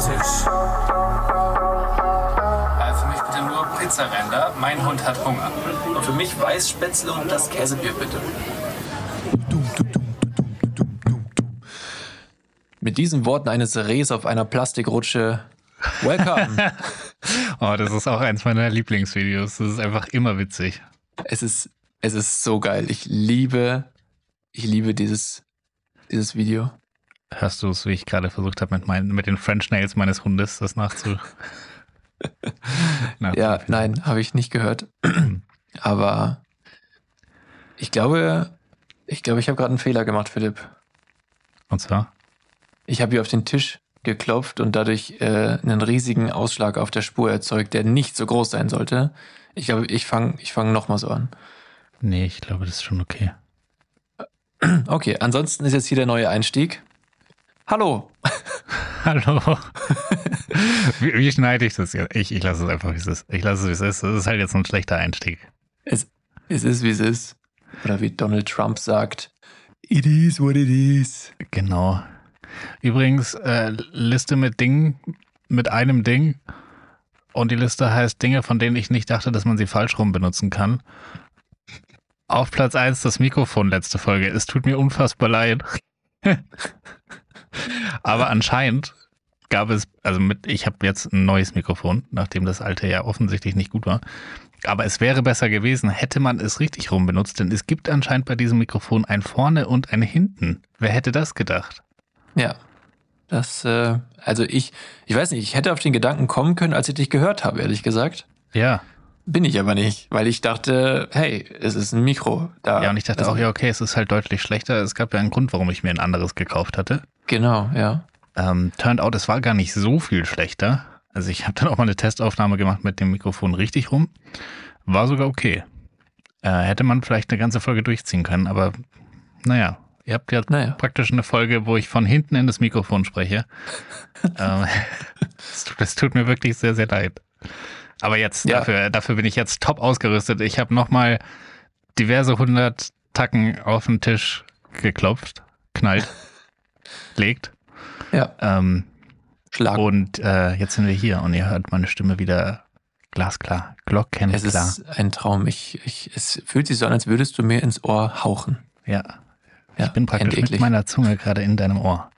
Tisch. Äh, für mich bitte nur Pizzaränder. Mein Hund hat Hunger. Und für mich Weißspätzle und das Käsebier bitte. Mit diesen Worten eines Rehs auf einer Plastikrutsche. Welcome! Oh, das ist auch eins meiner Lieblingsvideos. Das ist einfach immer witzig. es ist, es ist so geil. Ich liebe, ich liebe dieses, dieses Video. Hörst du es, wie ich gerade versucht habe, mit, meinen, mit den French Nails meines Hundes das nachzu. Ja, nachzuempfinden? nein, habe ich nicht gehört. Aber ich glaube, ich glaube, ich habe gerade einen Fehler gemacht, Philipp. Und zwar? Ich habe hier auf den Tisch geklopft und dadurch äh, einen riesigen Ausschlag auf der Spur erzeugt, der nicht so groß sein sollte. Ich glaube, ich fange ich fang nochmal so an. Nee, ich glaube, das ist schon okay. Okay, ansonsten ist jetzt hier der neue Einstieg. Hallo. Hallo. wie, wie schneide ich das jetzt? Ich, ich lasse es einfach, wie es ist. Ich lasse es, wie es ist. Das ist halt jetzt ein schlechter Einstieg. Es, es ist, wie es ist. Oder wie Donald Trump sagt, it is what it is. Genau. Übrigens, äh, Liste mit Dingen, mit einem Ding. Und die Liste heißt Dinge, von denen ich nicht dachte, dass man sie falsch rum benutzen kann. Auf Platz 1 das Mikrofon letzte Folge. Es tut mir unfassbar leid. Aber anscheinend gab es, also mit, ich habe jetzt ein neues Mikrofon, nachdem das alte ja offensichtlich nicht gut war. Aber es wäre besser gewesen, hätte man es richtig rum benutzt, denn es gibt anscheinend bei diesem Mikrofon ein vorne und ein hinten. Wer hätte das gedacht? Ja. Das, äh, also ich, ich weiß nicht, ich hätte auf den Gedanken kommen können, als ich dich gehört habe, ehrlich gesagt. Ja. Bin ich aber nicht, weil ich dachte, hey, es ist ein Mikro. Da, Ja, und ich dachte also, auch, ja, okay, es ist halt deutlich schlechter. Es gab ja einen Grund, warum ich mir ein anderes gekauft hatte. Genau, ja. Ähm, turned out, es war gar nicht so viel schlechter. Also ich habe dann auch mal eine Testaufnahme gemacht mit dem Mikrofon richtig rum. War sogar okay. Äh, hätte man vielleicht eine ganze Folge durchziehen können, aber naja, ihr habt ja Naja. praktisch eine Folge, wo ich von hinten in das Mikrofon spreche. ähm, das, tut, mir wirklich sehr, sehr leid. Aber jetzt, Ja. dafür, dafür bin ich jetzt top ausgerüstet. Ich habe nochmal diverse hundert Tacken auf den Tisch geklopft, knallt, legt. Ja, Ähm, Schlag. und äh, jetzt sind wir hier und ihr hört meine Stimme wieder glasklar, es glockenklar. ist ein Traum. Ich, ich, es fühlt sich so an, als würdest du mir ins Ohr hauchen. Ja, Ja, ich bin praktisch mit meiner Zunge gerade in deinem Ohr,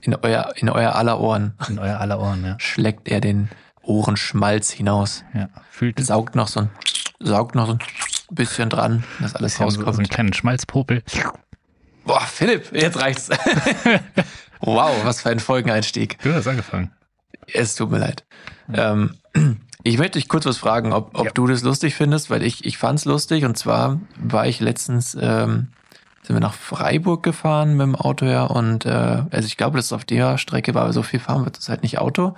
In euer, in euer aller Ohren in euer aller Ohren. Ja, schlägt er den Ohrenschmalz hinaus. ja. fühlt es Saugt noch so ein, saugt noch so ein bisschen dran, dass alles bisschen so, so einen rauskommt. kleinen Schmalzpopel. Boah, Philipp, jetzt reicht's. wow, was für ein Folgeneinstieg. Du hast angefangen. Es tut mir leid. Ähm, ich möchte dich kurz was fragen, ob, ob Ja. du das lustig findest, weil ich, ich fand's lustig. Und zwar war ich letztens, ähm, sind wir nach Freiburg gefahren mit dem Auto ja. Und äh, also ich glaube, dass es auf der Strecke war, aber so viel fahren wird es halt nicht Auto.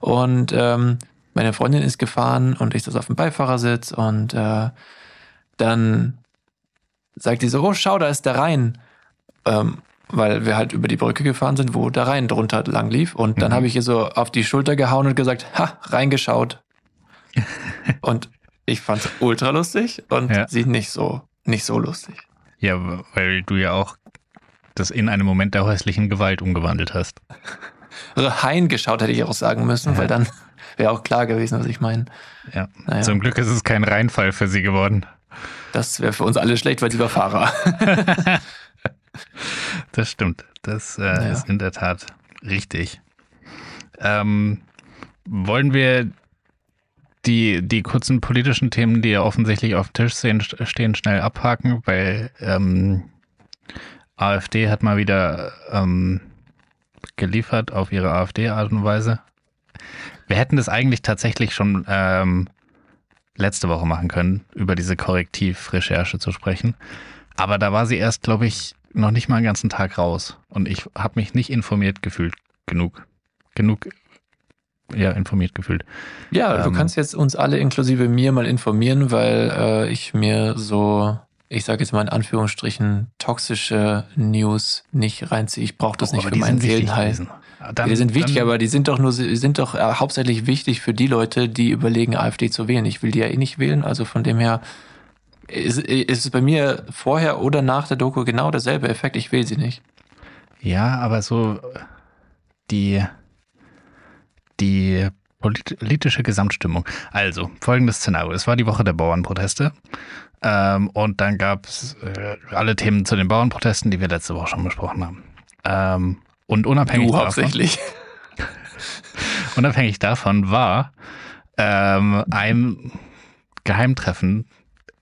Und ähm, meine Freundin ist gefahren und ich saß auf dem Beifahrersitz und äh, dann sagt die so, oh, schau, da ist der Rhein. Ähm, weil wir halt über die Brücke gefahren sind, wo der Rhein drunter lang lief. Und dann Mhm. habe ich ihr so auf die Schulter gehauen und gesagt, ha, reingeschaut. und ich fand's ultra lustig und Ja. sie nicht so, nicht so lustig. Ja, weil du ja auch das in einem Moment der häuslichen Gewalt umgewandelt hast. Reingeschaut hätte ich auch sagen müssen, Ja. weil dann wäre auch klar gewesen, was ich meine. Ja. Naja. Zum Glück ist es kein Reinfall für sie geworden. Das wäre für uns alle schlecht, weil sie war Fahrer. Das stimmt. Das äh, Naja. ist in der Tat richtig. Ähm, wollen wir die, die kurzen politischen Themen, die ja offensichtlich auf dem Tisch stehen, stehen schnell abhaken, weil ähm, AfD hat mal wieder ähm, geliefert auf ihre AfD-Art und Weise. Wir hätten das eigentlich tatsächlich schon ähm, letzte Woche machen können, über diese Korrektivrecherche zu sprechen. Aber da war sie erst, glaube ich, noch nicht mal einen ganzen Tag raus. Und ich habe mich nicht informiert gefühlt genug. Genug, ja, informiert gefühlt. Ja, du Ähm. kannst jetzt uns alle inklusive mir mal informieren, weil äh, ich mir so, ich sage jetzt mal in Anführungsstrichen, toxische News nicht reinziehe. Ich brauche das Oh, nicht für meinen Seelenheil. Dann- die sind wichtig, dann- aber die sind doch nur, sind doch äh, hauptsächlich wichtig für die Leute, die überlegen, AfD zu wählen. Ich will die ja eh nicht wählen, also von dem her ist, ist es bei mir vorher oder nach der Doku genau derselbe Effekt. Ich will sie nicht. Ja, aber so die, politische Gesamtstimmung. Also, folgendes Szenario. Es war die Woche der Bauernproteste. Ähm, und dann gab es äh, alle Themen zu den Bauernprotesten, die wir letzte Woche schon besprochen haben. Ähm, und unabhängig Du davon, hauptsächlich. unabhängig davon war ähm, ein Geheimtreffen,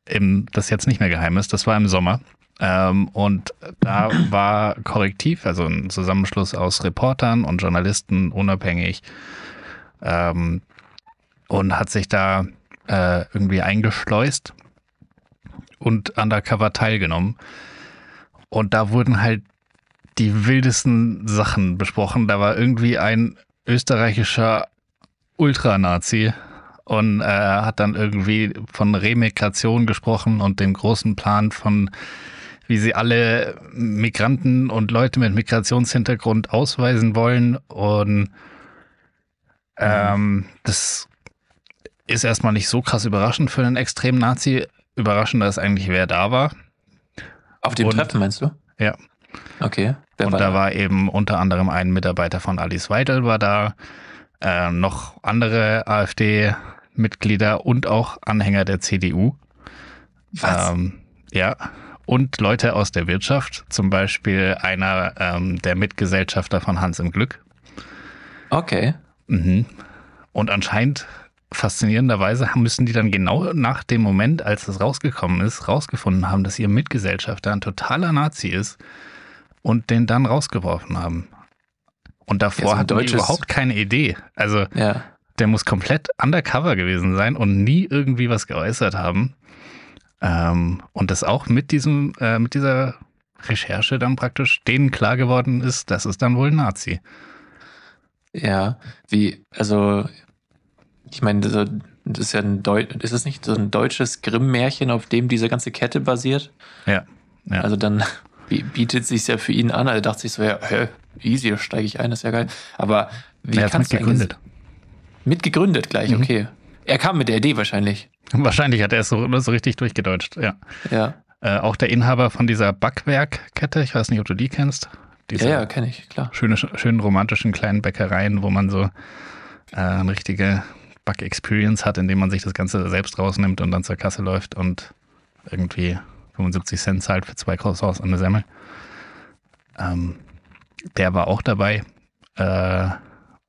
im, das jetzt nicht mehr geheim ist, das war im Sommer. Ähm, und da war Korrektiv, also ein Zusammenschluss aus Reportern und Journalisten, unabhängig, ähm, und hat sich da äh, irgendwie eingeschleust und undercover teilgenommen. Und da wurden halt die wildesten Sachen besprochen. Da war irgendwie ein österreichischer Ultranazi und äh, hat dann irgendwie von Remigration gesprochen und dem großen Plan von, wie sie alle Migranten und Leute mit Migrationshintergrund ausweisen wollen. Und ähm, das ist erstmal nicht so krass überraschend für einen extremen Nazi. Überraschender ist eigentlich, wer da war. Auf dem Und- Treffen meinst du? Ja. Okay. Wer und war da war eben unter anderem ein Mitarbeiter von Alice Weidel war da, äh, noch andere AfD-Mitglieder und auch Anhänger der CDU. Was? Ähm, ja. Und Leute aus der Wirtschaft, zum Beispiel einer ähm, der Mitgesellschafter von Hans im Glück. okay. Mhm. Und anscheinend faszinierenderweise müssen die dann genau nach dem Moment, als das rausgekommen ist, rausgefunden haben, dass ihr Mitgesellschafter ein totaler Nazi ist und den dann rausgeworfen haben. Und Ja, davor so ein hatten die überhaupt keine Idee. Also Ja. Der muss komplett undercover gewesen sein und nie irgendwie was geäußert haben. Ähm, und das auch mit diesem, äh, mit dieser Recherche dann praktisch denen klar geworden ist, das ist dann wohl ein Nazi. Ja. Wie, also, ich meine, das ist ja ein Deu ist es nicht so ein deutsches Grimm-Märchen, auf dem diese ganze Kette basiert? Ja. ja. Also dann bi- bietet sich ja für ihn an. Er dachte sich so, ja, hä, easy, da steige ich ein, das ist ja geil. Aber wie hat kannst du mitgegründet. Mitgegründet gleich, Mhm. okay. Er kam mit der Idee wahrscheinlich. Wahrscheinlich hat er es so, so richtig durchgedeutscht, ja. Ja. Äh, auch der Inhaber von dieser Backwerkkette, ich weiß nicht, ob du die kennst. Diese Ja, ja, kenne ich, klar. schöne, schönen romantischen kleinen Bäckereien, wo man so äh, eine richtige Back-Experience hat, indem man sich das Ganze selbst rausnimmt und dann zur Kasse läuft und irgendwie 75 Cent zahlt für zwei Croissants und eine Semmel. Ähm, der war auch dabei. Äh,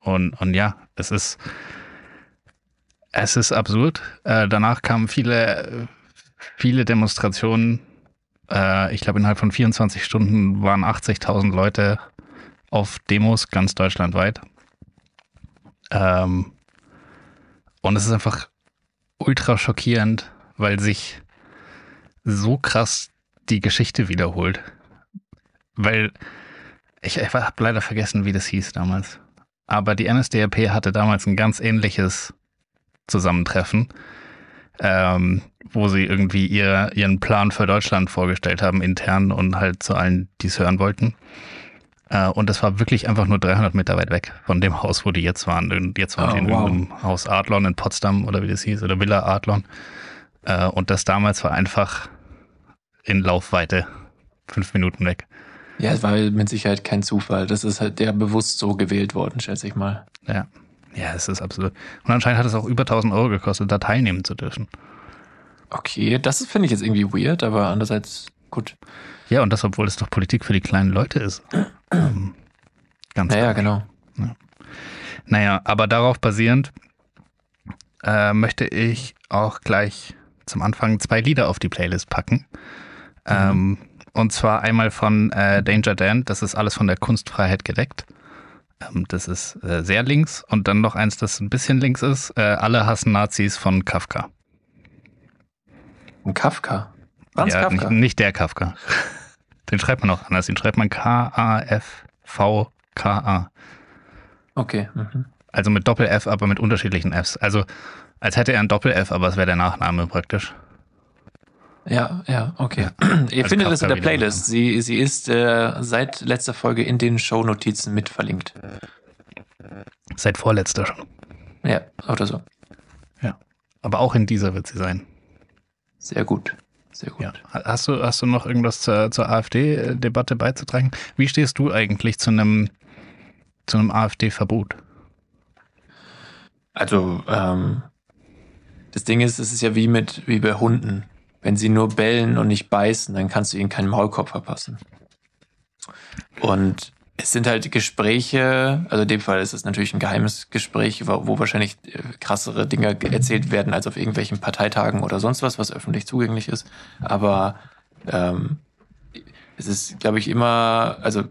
und, und ja, es ist, es ist absurd. Äh, danach kamen viele, viele Demonstrationen. Äh, ich glaube, innerhalb von 24 Stunden waren 80.000 Leute auf Demos ganz deutschlandweit. Ähm, und es ist einfach ultra schockierend, weil sich so krass die Geschichte wiederholt. Weil ich, ich habe leider vergessen, wie das hieß damals. Aber die NSDAP hatte damals ein ganz ähnliches Zusammentreffen, ähm, wo sie irgendwie ihr, ihren Plan für Deutschland vorgestellt haben, intern und halt zu allen, die es hören wollten. Äh, und das war wirklich einfach nur 300 Meter weit weg von dem Haus, wo die jetzt waren. Und jetzt waren Oh, sie in wow. irgendeinem Haus Adlon in Potsdam oder wie das hieß, oder Villa Adlon. Äh, und das damals war einfach in Laufweite fünf Minuten weg. Ja, es war mit Sicherheit kein Zufall. Das ist halt der bewusst so gewählt worden, schätze ich mal. Ja. Ja, es ist absolut. Und anscheinend hat es auch über 1000 Euro gekostet, da teilnehmen zu dürfen. Okay, das finde ich jetzt irgendwie weird, aber andererseits gut. Ja, und das, obwohl es doch Politik für die kleinen Leute ist. ähm, ganz Naja, genau. Naja, aber darauf basierend äh, möchte ich auch gleich zum Anfang zwei Lieder auf die Playlist packen. Ähm, und zwar einmal von äh, Danger Dan, das ist alles von der Kunstfreiheit gedeckt. Ähm, das ist äh, sehr links. Und dann noch eins, das ein bisschen links ist. Äh, Alle hassen Nazis von Kafka. Ein Kafka. Franz ja, Kafka. Nicht, nicht der Kafka. Den schreibt man auch anders. Den schreibt man K-A-F-V-K-A. Okay. Mhm. Also mit Doppel-F, aber mit unterschiedlichen Fs. Also als hätte er ein Doppel-F, aber es wäre der Nachname praktisch. Ja, ja, okay. Ihr Also findet das in Kafka der wieder. Playlist. Sie, sie ist äh, seit letzter Folge in den Shownotizen mit verlinkt. Seit vorletzter schon. Ja, oder so. Aber auch in dieser wird sie sein. Sehr gut. Sehr gut. Ja. Hast du, hast du noch irgendwas zur, zur AfD-Debatte beizutragen? Wie stehst du eigentlich zu einem, zu einem AfD-Verbot? Also, ähm, das Ding ist, es ist ja wie mit, wie bei Hunden. Wenn sie nur bellen und nicht beißen, dann kannst du ihnen keinen Maulkorb verpassen. Und es sind halt Gespräche, also in dem Fall ist es natürlich ein geheimes Gespräch, wo, wahrscheinlich äh, krassere Dinge erzählt werden als auf irgendwelchen Parteitagen oder sonst was, was öffentlich zugänglich ist. Aber ähm, es ist, glaube ich, immer, also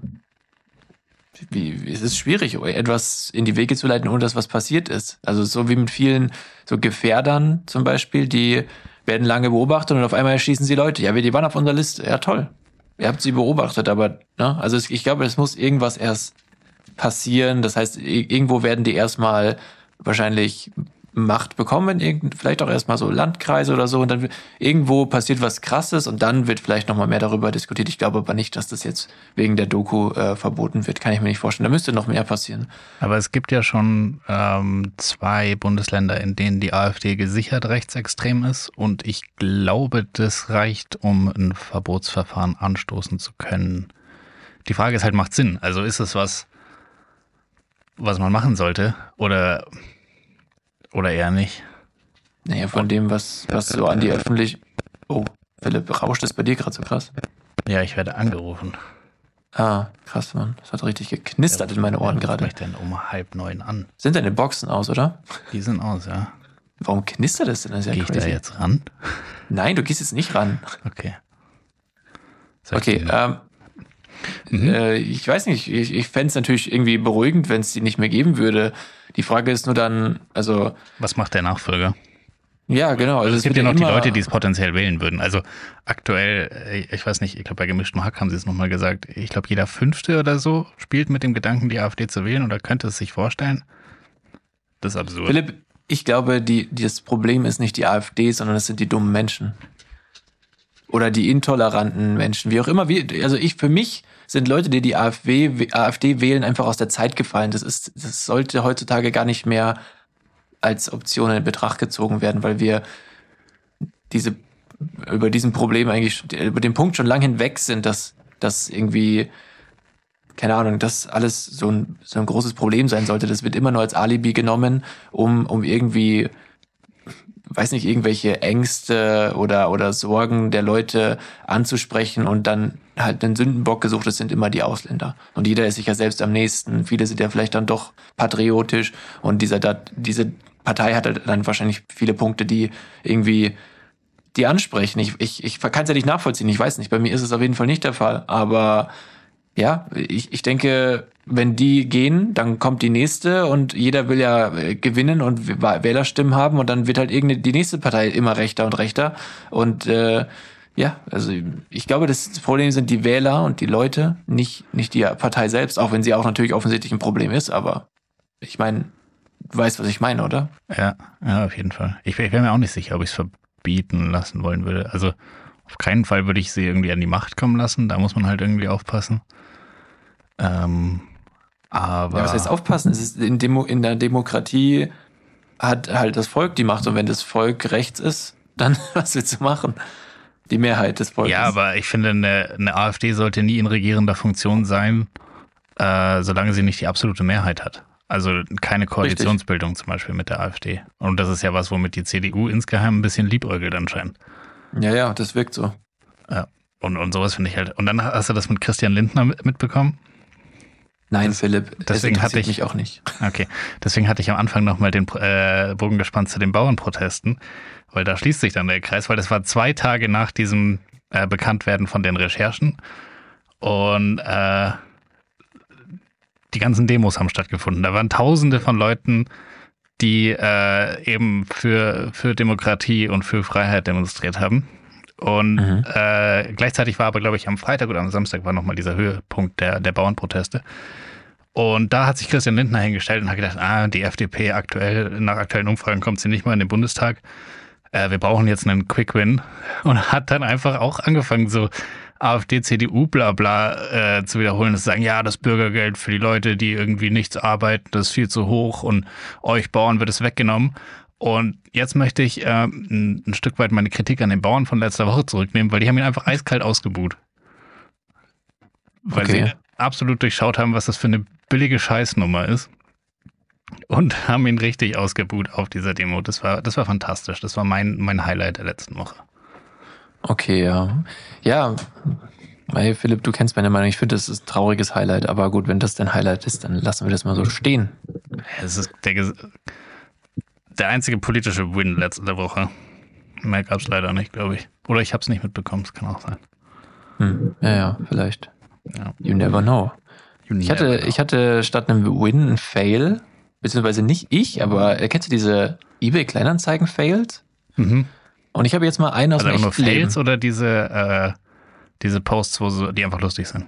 wie, es ist schwierig, etwas in die Wege zu leiten, ohne dass was passiert ist. Also so wie mit vielen so Gefährdern zum Beispiel, die werden lange beobachtet und auf einmal erschießen sie Leute. Ja, die waren auf unserer Liste. Ja, toll. Ihr habt sie beobachtet, aber, ne? Also ich glaube, es muss irgendwas erst passieren. Das heißt, irgendwo werden die erstmal wahrscheinlich Macht bekommen, vielleicht auch erstmal so Landkreise oder so und dann irgendwo passiert was krasses und dann wird vielleicht nochmal mehr darüber diskutiert. Ich glaube aber nicht, dass das jetzt wegen der Doku äh, verboten wird, kann ich mir nicht vorstellen. Da müsste noch mehr passieren. Aber es gibt ja schon ähm, zwei Bundesländer, in denen die AfD gesichert rechtsextrem ist und ich glaube, das reicht, um ein Verbotsverfahren anstoßen zu können. Die Frage ist halt, macht Sinn? Also ist es was, was man machen sollte oder oder eher nicht? Naja, von dem, was, was so an die öffentlich. Oh, Philipp, rauscht es bei dir gerade so krass? Ja, ich werde angerufen. Ah, krass, Mann. Das hat richtig geknistert ja, in meine Ohren gerade. Ich denn um halb neun an? Sind deine Boxen aus, oder? Die sind aus, ja. Warum knistert das denn? Das ist ja Geh crazy. ich da jetzt ran? Nein, du gehst jetzt nicht ran. Okay. Sag okay, ähm, mhm. äh, ich weiß nicht, ich, ich fände es natürlich irgendwie beruhigend, wenn es die nicht mehr geben würde. Die Frage ist nur dann, also. Was macht der Nachfolger? Ja, genau. Also es gibt ja noch die Leute, die es potenziell wählen würden. Also aktuell, äh, ich weiß nicht, ich glaube bei gemischtem Hack haben sie es nochmal gesagt, ich glaube jeder Fünfte oder so spielt mit dem Gedanken, die AfD zu wählen oder könnte es sich vorstellen. Das ist absurd. Philipp, ich glaube, die, das Problem ist nicht die AfD, sondern es sind die dummen Menschen. Oder die intoleranten Menschen, wie auch immer. Wie, also ich, für mich sind Leute, die die AfD, AfD wählen, einfach aus der Zeit gefallen. Das ist, das sollte heutzutage gar nicht mehr als Option in Betracht gezogen werden, weil wir diese, über diesen Problem eigentlich, über den Punkt schon lang hinweg sind, dass, dass irgendwie, keine Ahnung, das alles so ein, so ein großes Problem sein sollte. Das wird immer nur als Alibi genommen, um, um irgendwie weiß nicht, irgendwelche Ängste oder, oder Sorgen der Leute anzusprechen und dann halt einen Sündenbock gesucht, das sind immer die Ausländer. Und jeder ist sich ja selbst am nächsten. Viele sind ja vielleicht dann doch patriotisch und dieser, diese Partei hat halt dann wahrscheinlich viele Punkte, die irgendwie die ansprechen. Ich, ich, ich kann es ja nicht nachvollziehen, ich weiß nicht. Bei mir ist es auf jeden Fall nicht der Fall. Aber ja, ich, ich denke, wenn die gehen, dann kommt die nächste und jeder will ja äh, gewinnen und Wählerstimmen haben und dann wird halt irgendeine die nächste Partei immer rechter und rechter und äh, ja, also ich glaube, das Problem sind die Wähler und die Leute, nicht nicht die Partei selbst, auch wenn sie auch natürlich offensichtlich ein Problem ist, aber ich meine, du weißt, was ich meine, oder? Ja, ja, auf jeden Fall. Ich, ich wäre mir auch nicht sicher, ob ich es verbieten lassen wollen würde. Also auf keinen Fall würde ich sie irgendwie an die Macht kommen lassen. Da muss man halt irgendwie aufpassen. Ähm, aber. Ja, was heißt aufpassen? Es ist in, Demo, in der Demokratie hat halt das Volk die Macht und wenn das Volk rechts ist, dann was willst du machen? Die Mehrheit des Volkes. Ja, aber ich finde, eine, eine AfD sollte nie in regierender Funktion sein, äh, solange sie nicht die absolute Mehrheit hat. Also keine Koalitionsbildung Richtig. zum Beispiel mit der AfD. Und das ist ja was, womit die CDU insgeheim ein bisschen liebäugelt anscheinend. Ja, ja, das wirkt so. Ja. Und, und sowas finde ich halt. Und dann hast du das mit Christian Lindner mitbekommen? Nein, das, Philipp, deswegen hatte ich mich auch nicht. Okay, deswegen hatte ich am Anfang nochmal den äh, Bogen gespannt zu den Bauernprotesten, weil da schließt sich dann der Kreis, weil das war zwei Tage nach diesem äh, Bekanntwerden von den Recherchen und äh, die ganzen Demos haben stattgefunden. Da waren Tausende von Leuten, die äh, eben für, für Demokratie und für Freiheit demonstriert haben. Und mhm. äh, gleichzeitig war aber, glaube ich, am Freitag oder am Samstag war nochmal dieser Höhepunkt der, der Bauernproteste. Und da hat sich Christian Lindner hingestellt und hat gedacht, ah, die FDP aktuell, nach aktuellen Umfragen kommt sie nicht mal in den Bundestag. Äh, wir brauchen jetzt einen Quick Win. Und hat dann einfach auch angefangen, so AfD, CDU, bla bla äh, zu wiederholen, dass sagen, ja, das Bürgergeld für die Leute, die irgendwie nichts arbeiten, das ist viel zu hoch und euch Bauern wird es weggenommen. Und jetzt möchte ich äh, ein, ein, Stück weit meine Kritik an den Bauern von letzter Woche zurücknehmen, weil die haben ihn einfach eiskalt ausgebuht. Weil okay. sie absolut durchschaut haben, was das für eine billige Scheißnummer ist. und haben ihn richtig ausgebuht auf dieser Demo. Das war, das war fantastisch. Das war mein, mein Highlight der letzten Woche. Okay, ja. Ja, hey Philipp, du kennst meine Meinung. Ich finde, das ist ein trauriges Highlight. Aber gut, wenn das dein Highlight ist, dann lassen wir das mal so stehen. Es ist der, der einzige politische Win letzte Woche. Mehr gab es leider nicht, glaube ich. Oder ich habe es nicht mitbekommen. Das kann auch sein. Hm, ja, ja, vielleicht. Ja. You never know. You Ich hatte, know. ich hatte statt einem Win ein Fail, beziehungsweise nicht ich, aber äh, kennst du diese eBay Kleinanzeigen Fails? Mhm. Und ich habe jetzt mal einen aus Also dem nur echten Leben. Fails oder diese, äh, diese Posts, wo so, die einfach lustig sind?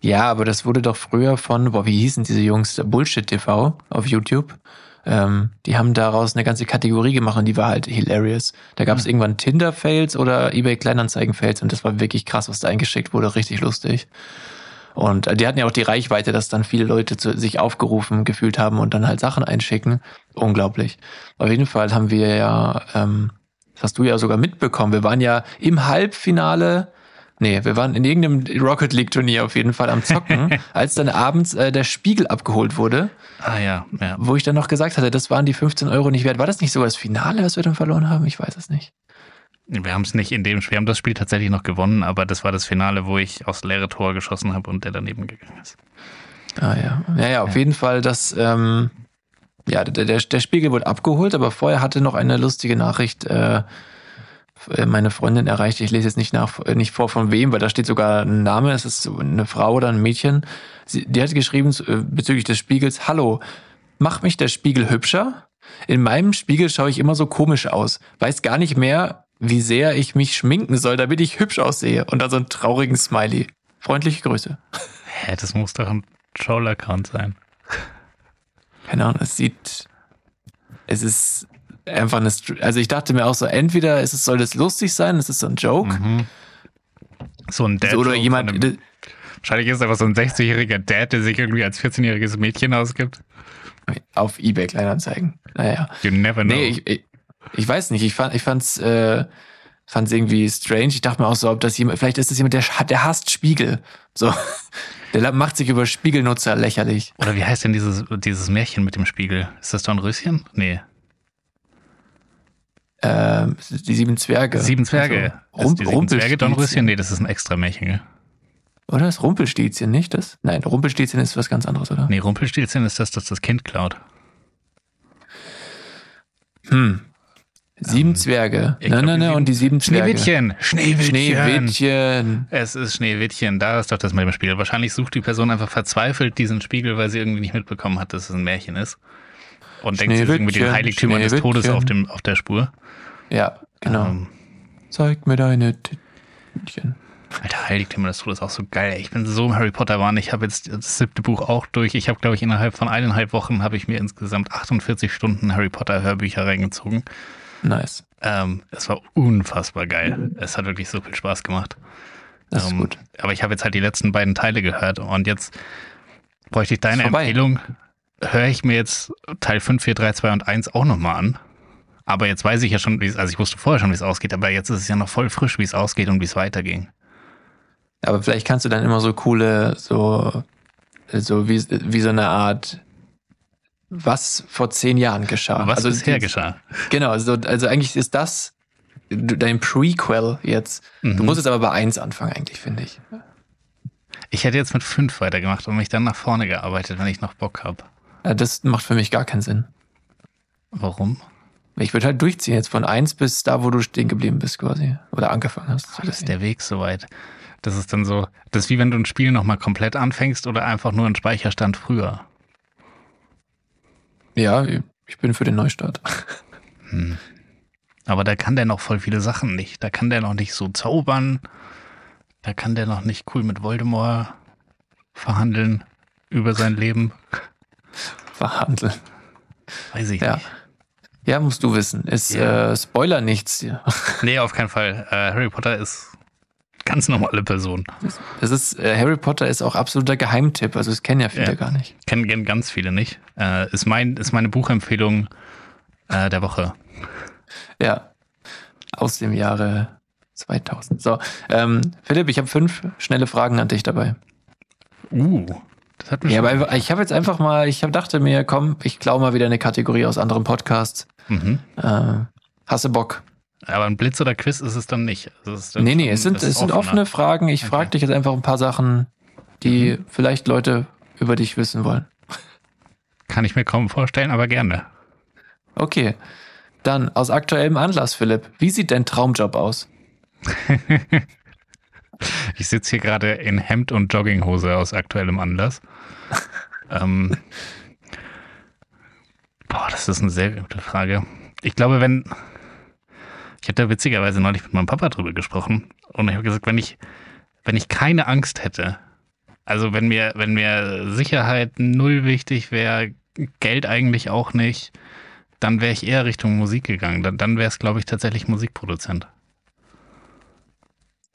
Ja, aber das wurde doch früher von, boah, wie hießen diese Jungs, Bullshit TV auf YouTube. Ähm, die haben daraus eine ganze Kategorie gemacht und die war halt hilarious. Da gab es irgendwann Tinder-Fails oder eBay Kleinanzeigen-Fails und das war wirklich krass, was da eingeschickt wurde, richtig lustig. Und äh, die hatten ja auch die Reichweite, dass dann viele Leute zu, sich aufgerufen gefühlt haben und dann halt Sachen einschicken. Unglaublich. Auf jeden Fall haben wir ja, ähm, das hast du ja sogar mitbekommen, wir waren ja im Halbfinale Nee, wir waren in irgendeinem Rocket League Turnier auf jeden Fall am Zocken, als dann abends äh, der Spiegel abgeholt wurde, Ah ja, ja. wo ich dann noch gesagt hatte, das waren die 15 Euro nicht wert. War das nicht sogar das Finale, was wir dann verloren haben? Ich weiß es nicht. Wir haben es nicht in dem, wir haben das Spiel tatsächlich noch gewonnen, aber das war das Finale, wo ich aufs leere Tor geschossen habe und der daneben gegangen ist. Ah ja. Ja, ja, auf jeden Fall, dass ähm, ja, der, der, der Spiegel wurde abgeholt, aber vorher hatte noch eine lustige Nachricht äh, meine Freundin erreicht. Ich lese jetzt nicht nach, äh, nicht vor von wem, weil da steht sogar ein Name. Es ist so eine Frau oder ein Mädchen. Sie, die hat geschrieben äh, bezüglich des Spiegels: Hallo, macht mich der Spiegel hübscher? In meinem Spiegel schaue ich immer so komisch aus. Weiß gar nicht mehr, wie sehr ich mich schminken soll, damit ich hübsch aussehe. Und dann so einen traurigen Smiley. Freundliche Grüße. Hä, das muss doch ein Troll-Account sein. keine Ahnung, es sieht, es ist einfach eine, also ich dachte mir auch so, entweder ist es, soll das lustig sein, es ist so ein Joke, Mhm. So ein Dad. so, oder jemand, wahrscheinlich ist es einfach so ein 60-jähriger Dad, der sich irgendwie als 14-jähriges Mädchen ausgibt. auf Ebay Kleinanzeigen. Naja. You never know. Nee, ich, ich, ich weiß nicht, ich fand, ich fand's, äh, fand's irgendwie strange. Ich dachte mir auch so, ob das jemand, vielleicht ist das jemand, der, der hasst Spiegel. So. Der macht sich über Spiegelnutzer lächerlich. Oder wie heißt denn dieses, dieses Märchen mit dem Spiegel? Ist das Dornröschen? Nee. Ähm, die sieben Zwerge. Sieben Zwerge. Also, Ist die sieben Zwerge Dornröschen? Nee, das ist ein extra Märchen. Oder das Rumpelstilzchen, nicht das? Nein, Rumpelstilzchen ist was ganz anderes, oder? Nee, Rumpelstilzchen ist das, das das Kind klaut. Hm. Sieben Zwerge. ich Nein, nein, nein, und die sieben Zwerge. Schneewittchen! Schneewittchen! Schneewittchen. Es ist Schneewittchen, da ist doch das mit dem Spiegel. Wahrscheinlich sucht die Person einfach verzweifelt diesen Spiegel, weil sie irgendwie nicht mitbekommen hat, dass es ein Märchen ist. Und denkt, sie ist irgendwie den Heiligtümern des Todes auf, dem, auf der Spur. Ja, genau. Ähm, Zeig mir deine Tittchen. Alter, Heiligtümer des Todes, auch so geil. Ich bin so im Harry Potter Wahn. Ich habe jetzt das siebte Buch auch durch. Ich habe, glaube ich, innerhalb von eineinhalb Wochen habe ich mir insgesamt 48 Stunden Harry Potter Hörbücher reingezogen. Nice. Ähm, es war unfassbar geil. Es hat wirklich so viel Spaß gemacht. Das ist Ähm, gut. Aber ich habe jetzt halt die letzten beiden Teile gehört und jetzt bräuchte ich deine Ist. Empfehlung. Höre ich mir jetzt Teil 5, 4, 3, 2 und 1 auch nochmal an. Aber jetzt weiß ich ja schon, wie es, also ich wusste vorher schon, wie es ausgeht, aber jetzt ist es ja noch voll frisch, wie es ausgeht und wie es weiterging. Aber vielleicht kannst du dann immer so coole, so, so wie, wie so eine Art, was vor zehn Jahren geschah. Was bisher die- geschah. Genau, also, also eigentlich ist das dein Prequel jetzt. Du Mhm. musst jetzt aber bei eins anfangen, eigentlich, finde ich. Ich hätte jetzt mit 5 weitergemacht und mich dann nach vorne gearbeitet, wenn ich noch Bock habe. Ja, Das macht für mich gar keinen Sinn. Warum? Ich würde halt durchziehen jetzt von eins bis da, wo du stehen geblieben bist, quasi. Oder angefangen hast. zu Das ist der Weg soweit. Das ist dann so, das ist wie wenn du ein Spiel nochmal komplett anfängst oder einfach nur einen Speicherstand früher. Ja, ich bin für den Neustart. Hm. Aber da kann der noch voll viele Sachen nicht. Da kann der noch nicht so zaubern. Da kann der noch nicht cool mit Voldemort verhandeln über sein Leben. Verhandeln. Weiß ich Ja. nicht. Ja, musst du wissen. Ist Ja. äh, Spoiler nichts. Ja. Nee, auf keinen Fall. Äh, Harry Potter ist ganz normale Person. Das ist, äh, Harry Potter ist auch absoluter Geheimtipp. Also das kennen ja viele Ja. gar nicht. Kennen kennen ganz viele nicht. Äh, ist, mein, ist meine Buchempfehlung äh, der Woche. Ja. Aus dem Jahre 2000. So, ähm, Philipp, ich habe fünf schnelle Fragen an dich dabei. Uh, Das hat mir Ja, aber ich habe jetzt einfach mal, ich hab, dachte mir, komm, ich klaue mal wieder eine Kategorie aus anderen Podcasts. Mhm. Äh, hast du Bock? Aber ein Blitz oder Quiz ist es dann nicht. Also es ist dann Nee, nee, es sind, es sind offene Fragen. Ich Okay. frage dich jetzt einfach ein paar Sachen, die vielleicht Leute über dich wissen wollen. Kann ich mir kaum vorstellen, aber gerne. Okay. Dann aus aktuellem Anlass, Philipp. Wie sieht dein Traumjob aus? Ich sitze hier gerade in Hemd und Jogginghose aus aktuellem Anlass. ähm, boah, das ist eine sehr gute Frage. Ich glaube, wenn. Ich habe da witzigerweise neulich mit meinem Papa drüber gesprochen und ich habe gesagt, wenn ich, wenn ich keine Angst hätte, also wenn mir, wenn mir Sicherheit null wichtig wäre, Geld eigentlich auch nicht, dann wäre ich eher Richtung Musik gegangen. Dann, dann wäre es, glaube ich, tatsächlich Musikproduzent.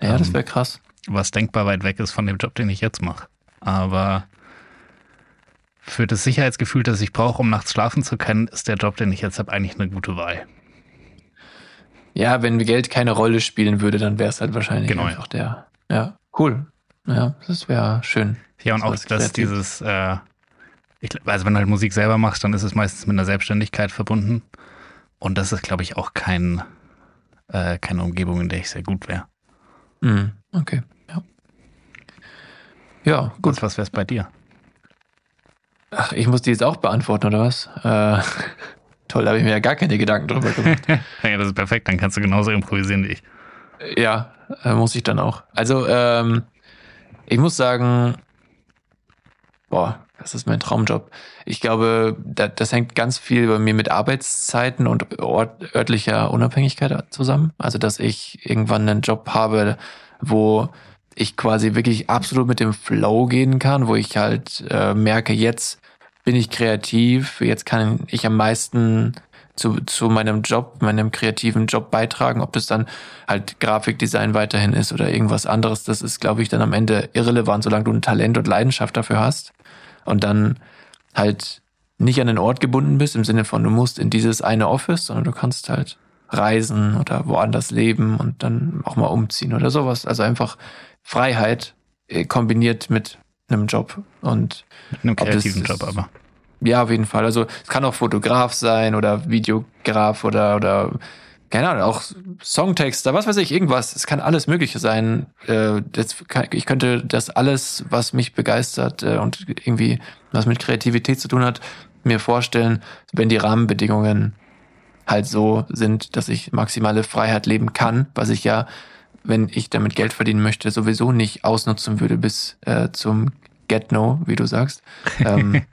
Ja, das Ähm, wäre krass. was denkbar weit weg ist von dem Job, den ich jetzt mache. Aber für das Sicherheitsgefühl, das ich brauche, um nachts schlafen zu können, ist der Job, den ich jetzt habe, eigentlich eine gute Wahl. Ja, wenn Geld keine Rolle spielen würde, dann wäre es halt wahrscheinlich Genau, einfach der. Ja, cool. Ja, das wäre schön. Ja, und So auch was dass kreativ. dieses, äh, ich, also wenn du halt Musik selber machst, dann ist es meistens mit einer Selbstständigkeit verbunden. Und das ist, glaube ich, auch kein, äh, keine Umgebung, in der ich sehr gut wäre. Mhm, okay, ja. Ja, gut. Gut, was wäre es bei dir? Ach, ich muss die jetzt auch beantworten, oder was? Äh, toll, da habe ich mir ja gar keine Gedanken drüber gemacht. ja, das ist perfekt, dann kannst du genauso improvisieren wie ich. ja, äh, muss ich dann auch. Also, ähm, ich muss sagen, boah, das ist mein Traumjob. Ich glaube, da, das hängt ganz viel bei mir mit Arbeitszeiten und ort, örtlicher Unabhängigkeit zusammen. Also, dass ich irgendwann einen Job habe, wo ich quasi wirklich absolut mit dem Flow gehen kann, wo ich halt äh, merke, jetzt bin ich kreativ, jetzt kann ich am meisten zu, zu meinem Job, meinem kreativen Job beitragen, ob das dann halt Grafikdesign weiterhin ist oder irgendwas anderes, das ist, glaube ich, dann am Ende irrelevant, solange du ein Talent und Leidenschaft dafür hast und dann halt nicht an den Ort gebunden bist, im Sinne von, du musst in dieses eine Office, sondern du kannst halt reisen oder woanders leben und dann auch mal umziehen oder sowas. Also einfach Freiheit äh, kombiniert mit einem Job und Mit einem kreativen Job aber. ja, auf jeden Fall. Also es kann auch Fotograf sein oder Videograf oder oder keine Ahnung, auch Songtexter, was weiß ich, irgendwas. Es kann alles Mögliche sein. Äh, ich könnte das alles, was mich begeistert äh, und irgendwie was mit Kreativität zu tun hat, mir vorstellen, wenn die Rahmenbedingungen halt so sind, dass ich maximale Freiheit leben kann, was ich ja, wenn ich damit Geld verdienen möchte, sowieso nicht ausnutzen würde bis äh, zum Get-No, wie du sagst. Ähm,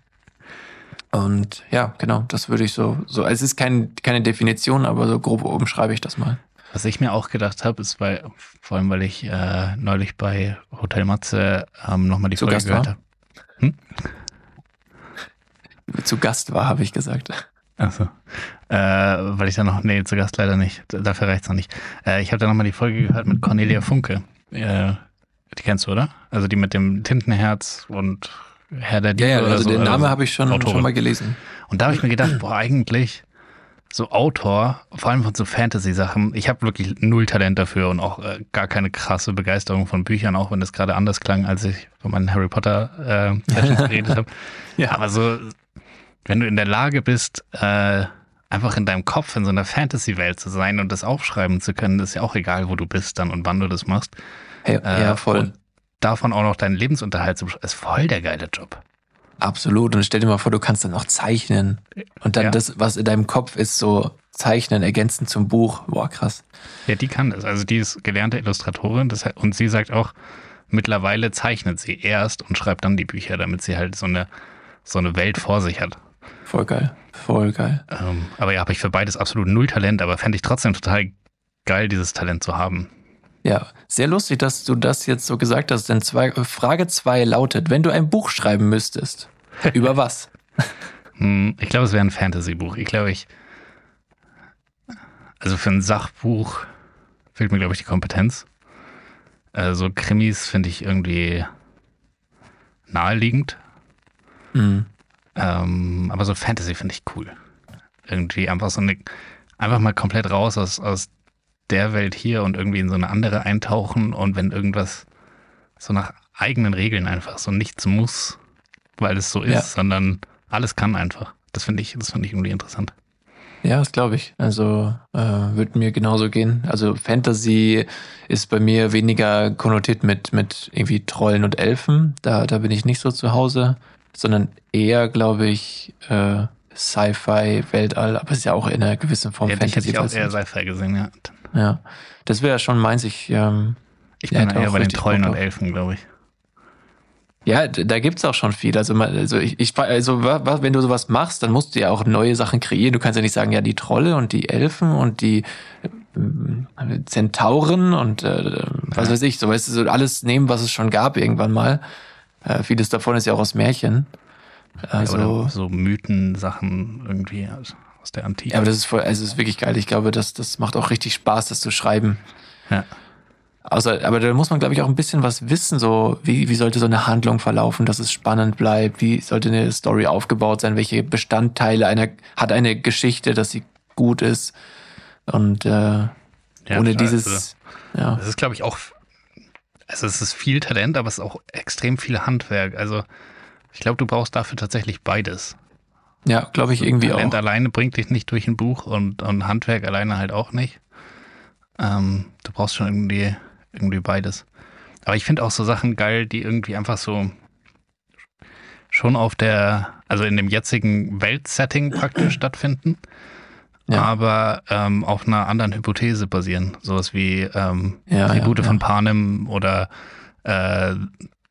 und ja, genau, das würde ich so, so, es ist kein, keine Definition, aber so grob umschreibe ich das mal. Was ich mir auch gedacht habe, ist, weil, vor allem, weil ich äh, neulich bei Hotel Matze ähm, nochmal die Zu Folge Gast gehört habe. Zu Gast war, habe ich gesagt. Achso. Äh, weil ich da noch, nee, zu Gast leider nicht. Dafür reicht's noch nicht. Äh, ich habe da nochmal die Folge gehört mit Cornelia Funke. Äh, die kennst du, oder? Also die mit dem Tintenherz und Herr der Diebe oder also so. den oder Namen habe ich schon, Autorin. schon mal gelesen. Und da habe ich mir gedacht, boah, eigentlich so Autor, vor allem von so Fantasy-Sachen, ich habe wirklich null Talent dafür und auch äh, gar keine krasse Begeisterung von Büchern, auch wenn das gerade anders klang, als ich von meinen Harry Potter äh, geredet habe. Ja. Aber so, wenn du in der Lage bist, äh, einfach in deinem Kopf in so einer Fantasy-Welt zu sein und das aufschreiben zu können, ist ja auch egal, wo du bist dann und wann du das machst. Hey, Äh, ja, voll. Und davon auch noch deinen Lebensunterhalt zu besch- ist voll der geile Job. Absolut. Und stell dir mal vor, du kannst dann auch zeichnen. Und dann Ja. das, was in deinem Kopf ist, so zeichnen, ergänzen zum Buch. Boah, krass. Ja, die kann das. Also die ist gelernte Illustratorin das, und sie sagt auch, mittlerweile zeichnet sie erst und schreibt dann die Bücher, damit sie halt so eine, so eine Welt vor sich hat. Voll geil. Voll geil. Ähm, aber ja, habe ich für beides absolut null Talent, aber fände ich trotzdem total geil, dieses Talent zu haben. Ja, sehr lustig, dass du das jetzt so gesagt hast, denn zwei, Frage zwei lautet, wenn du ein Buch schreiben müsstest, über was? Hm, ich glaube, es wäre ein Fantasy-Buch. Ich glaube, ich. Also für ein Sachbuch fehlt mir, glaube ich, die Kompetenz. Also Krimis finde ich irgendwie naheliegend. Hm. Ähm, aber so Fantasy finde ich cool. Irgendwie einfach so eine, einfach mal komplett raus aus, aus der Welt hier und irgendwie in so eine andere eintauchen und wenn irgendwas so nach eigenen Regeln einfach so nichts muss, weil es so ist, Ja. sondern alles kann einfach. Das finde ich, das finde ich irgendwie interessant. Ja, das glaube ich. Also äh, wird mir genauso gehen. Also Fantasy ist bei mir weniger konnotiert mit, mit irgendwie Trollen und Elfen. Da, da bin ich nicht so zu Hause, sondern eher, glaube ich, äh, Sci-Fi, Weltall, aber es ist ja auch in einer gewissen Form Ja, dich hätte Fantasy. ich auch eher Sci-Fi gesehen, ja. ja, das wäre schon meins. Ich, ähm, Ich Ja, bin eher bei den Trollen und. Elfen, glaube ich. Ja, da gibt's auch schon viel. Also, also ich, ich also wa- wa- wenn du sowas machst, dann musst du ja auch neue Sachen kreieren. Du kannst ja nicht sagen, ja, die Trolle und die Elfen und die äh, Zentauren und äh, was Ja. weiß ich, so weißt du, so alles nehmen, was es schon gab irgendwann mal. Äh, vieles davon ist ja auch aus Märchen. Also, Oder so Mythen-Sachen irgendwie aus, der Antike. ja, aber das ist voll, also es ist wirklich geil. Ich glaube, das, das macht auch richtig Spaß, das zu schreiben. Ja. Außer, aber da muss man, glaube ich, auch ein bisschen was wissen, so wie, wie sollte so eine Handlung verlaufen, dass es spannend bleibt, wie sollte eine Story aufgebaut sein, welche Bestandteile einer hat eine Geschichte, dass sie gut ist. Und äh, Ja, ohne klar, dieses, also- ja, Das ist, glaube ich, auch, also es ist viel Talent, aber es ist auch extrem viel Handwerk. Also ich glaube, du brauchst dafür tatsächlich beides. ja, glaube ich irgendwie Talent auch. alleine bringt dich nicht durch ein Buch und, und Handwerk alleine halt auch nicht. Ähm, du brauchst schon irgendwie, irgendwie beides. Aber ich finde auch so Sachen geil, die irgendwie einfach so schon auf der, also in dem jetzigen Weltsetting praktisch stattfinden, Ja. aber ähm, auf einer anderen Hypothese basieren. Sowas wie ähm, Ja, Tribute ja, von. Panem oder äh,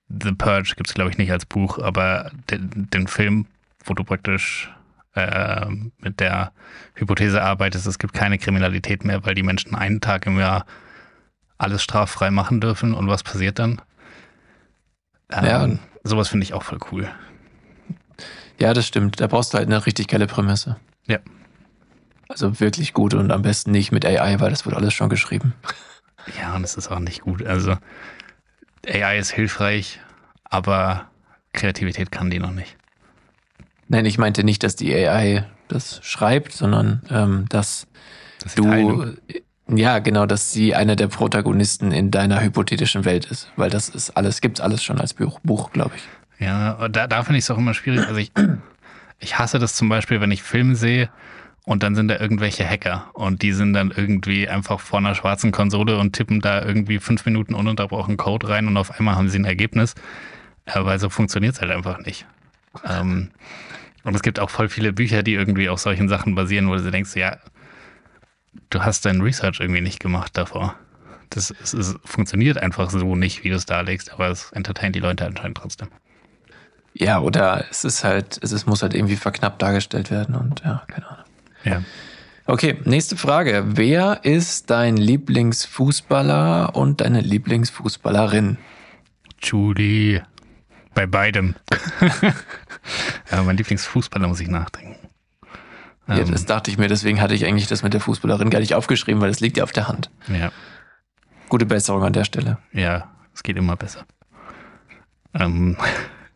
The Purge gibt es, glaube ich, nicht als Buch, aber den, den Film, wo du praktisch äh, mit der Hypothese arbeitest, es gibt keine Kriminalität mehr, weil die Menschen einen Tag im Jahr alles straffrei machen dürfen und was passiert dann? Ähm, Ja. Sowas finde ich auch voll cool. Ja, das stimmt. Da brauchst du halt eine richtig geile Prämisse. Ja. Also wirklich gut und am besten nicht mit AI, weil das wird alles schon geschrieben. Ja, und es ist auch nicht gut. Also AI ist hilfreich, aber Kreativität kann die noch nicht. Nein, ich meinte nicht, dass die AI das schreibt, sondern ähm, dass Das du, ja, genau, dass sie einer der Protagonisten in deiner hypothetischen Welt ist, weil das ist alles, gibt's alles schon als Buch, Buch glaube ich. Ja, da, da finde ich es auch immer schwierig. Also ich, ich hasse das zum Beispiel, wenn ich Filme sehe und dann sind da irgendwelche Hacker und die sind dann irgendwie einfach vor einer schwarzen Konsole und tippen da irgendwie fünf Minuten ununterbrochen Code rein und auf einmal haben sie ein Ergebnis. Aber so funktioniert es halt einfach nicht. Ähm, und es gibt auch voll viele Bücher, die irgendwie auf solchen Sachen basieren, wo du denkst, ja, du hast dein Research irgendwie nicht gemacht davor. Das es, es funktioniert einfach so nicht, wie du es darlegst, aber es entertaint die Leute anscheinend trotzdem. Ja, oder es ist halt, es ist, muss halt irgendwie verknappt dargestellt werden und ja, keine Ahnung. Ja. Okay, nächste Frage. Wer ist dein Lieblingsfußballer und deine Lieblingsfußballerin? Judy. Bei beidem. ja, mein Lieblingsfußballer muss ich nachdenken. Ja, Ähm, das dachte ich mir, deswegen hatte ich eigentlich das mit der Fußballerin gar nicht aufgeschrieben, weil das liegt ja auf der Hand. ja, Gute Besserung an der Stelle. ja, es geht immer besser. Ähm,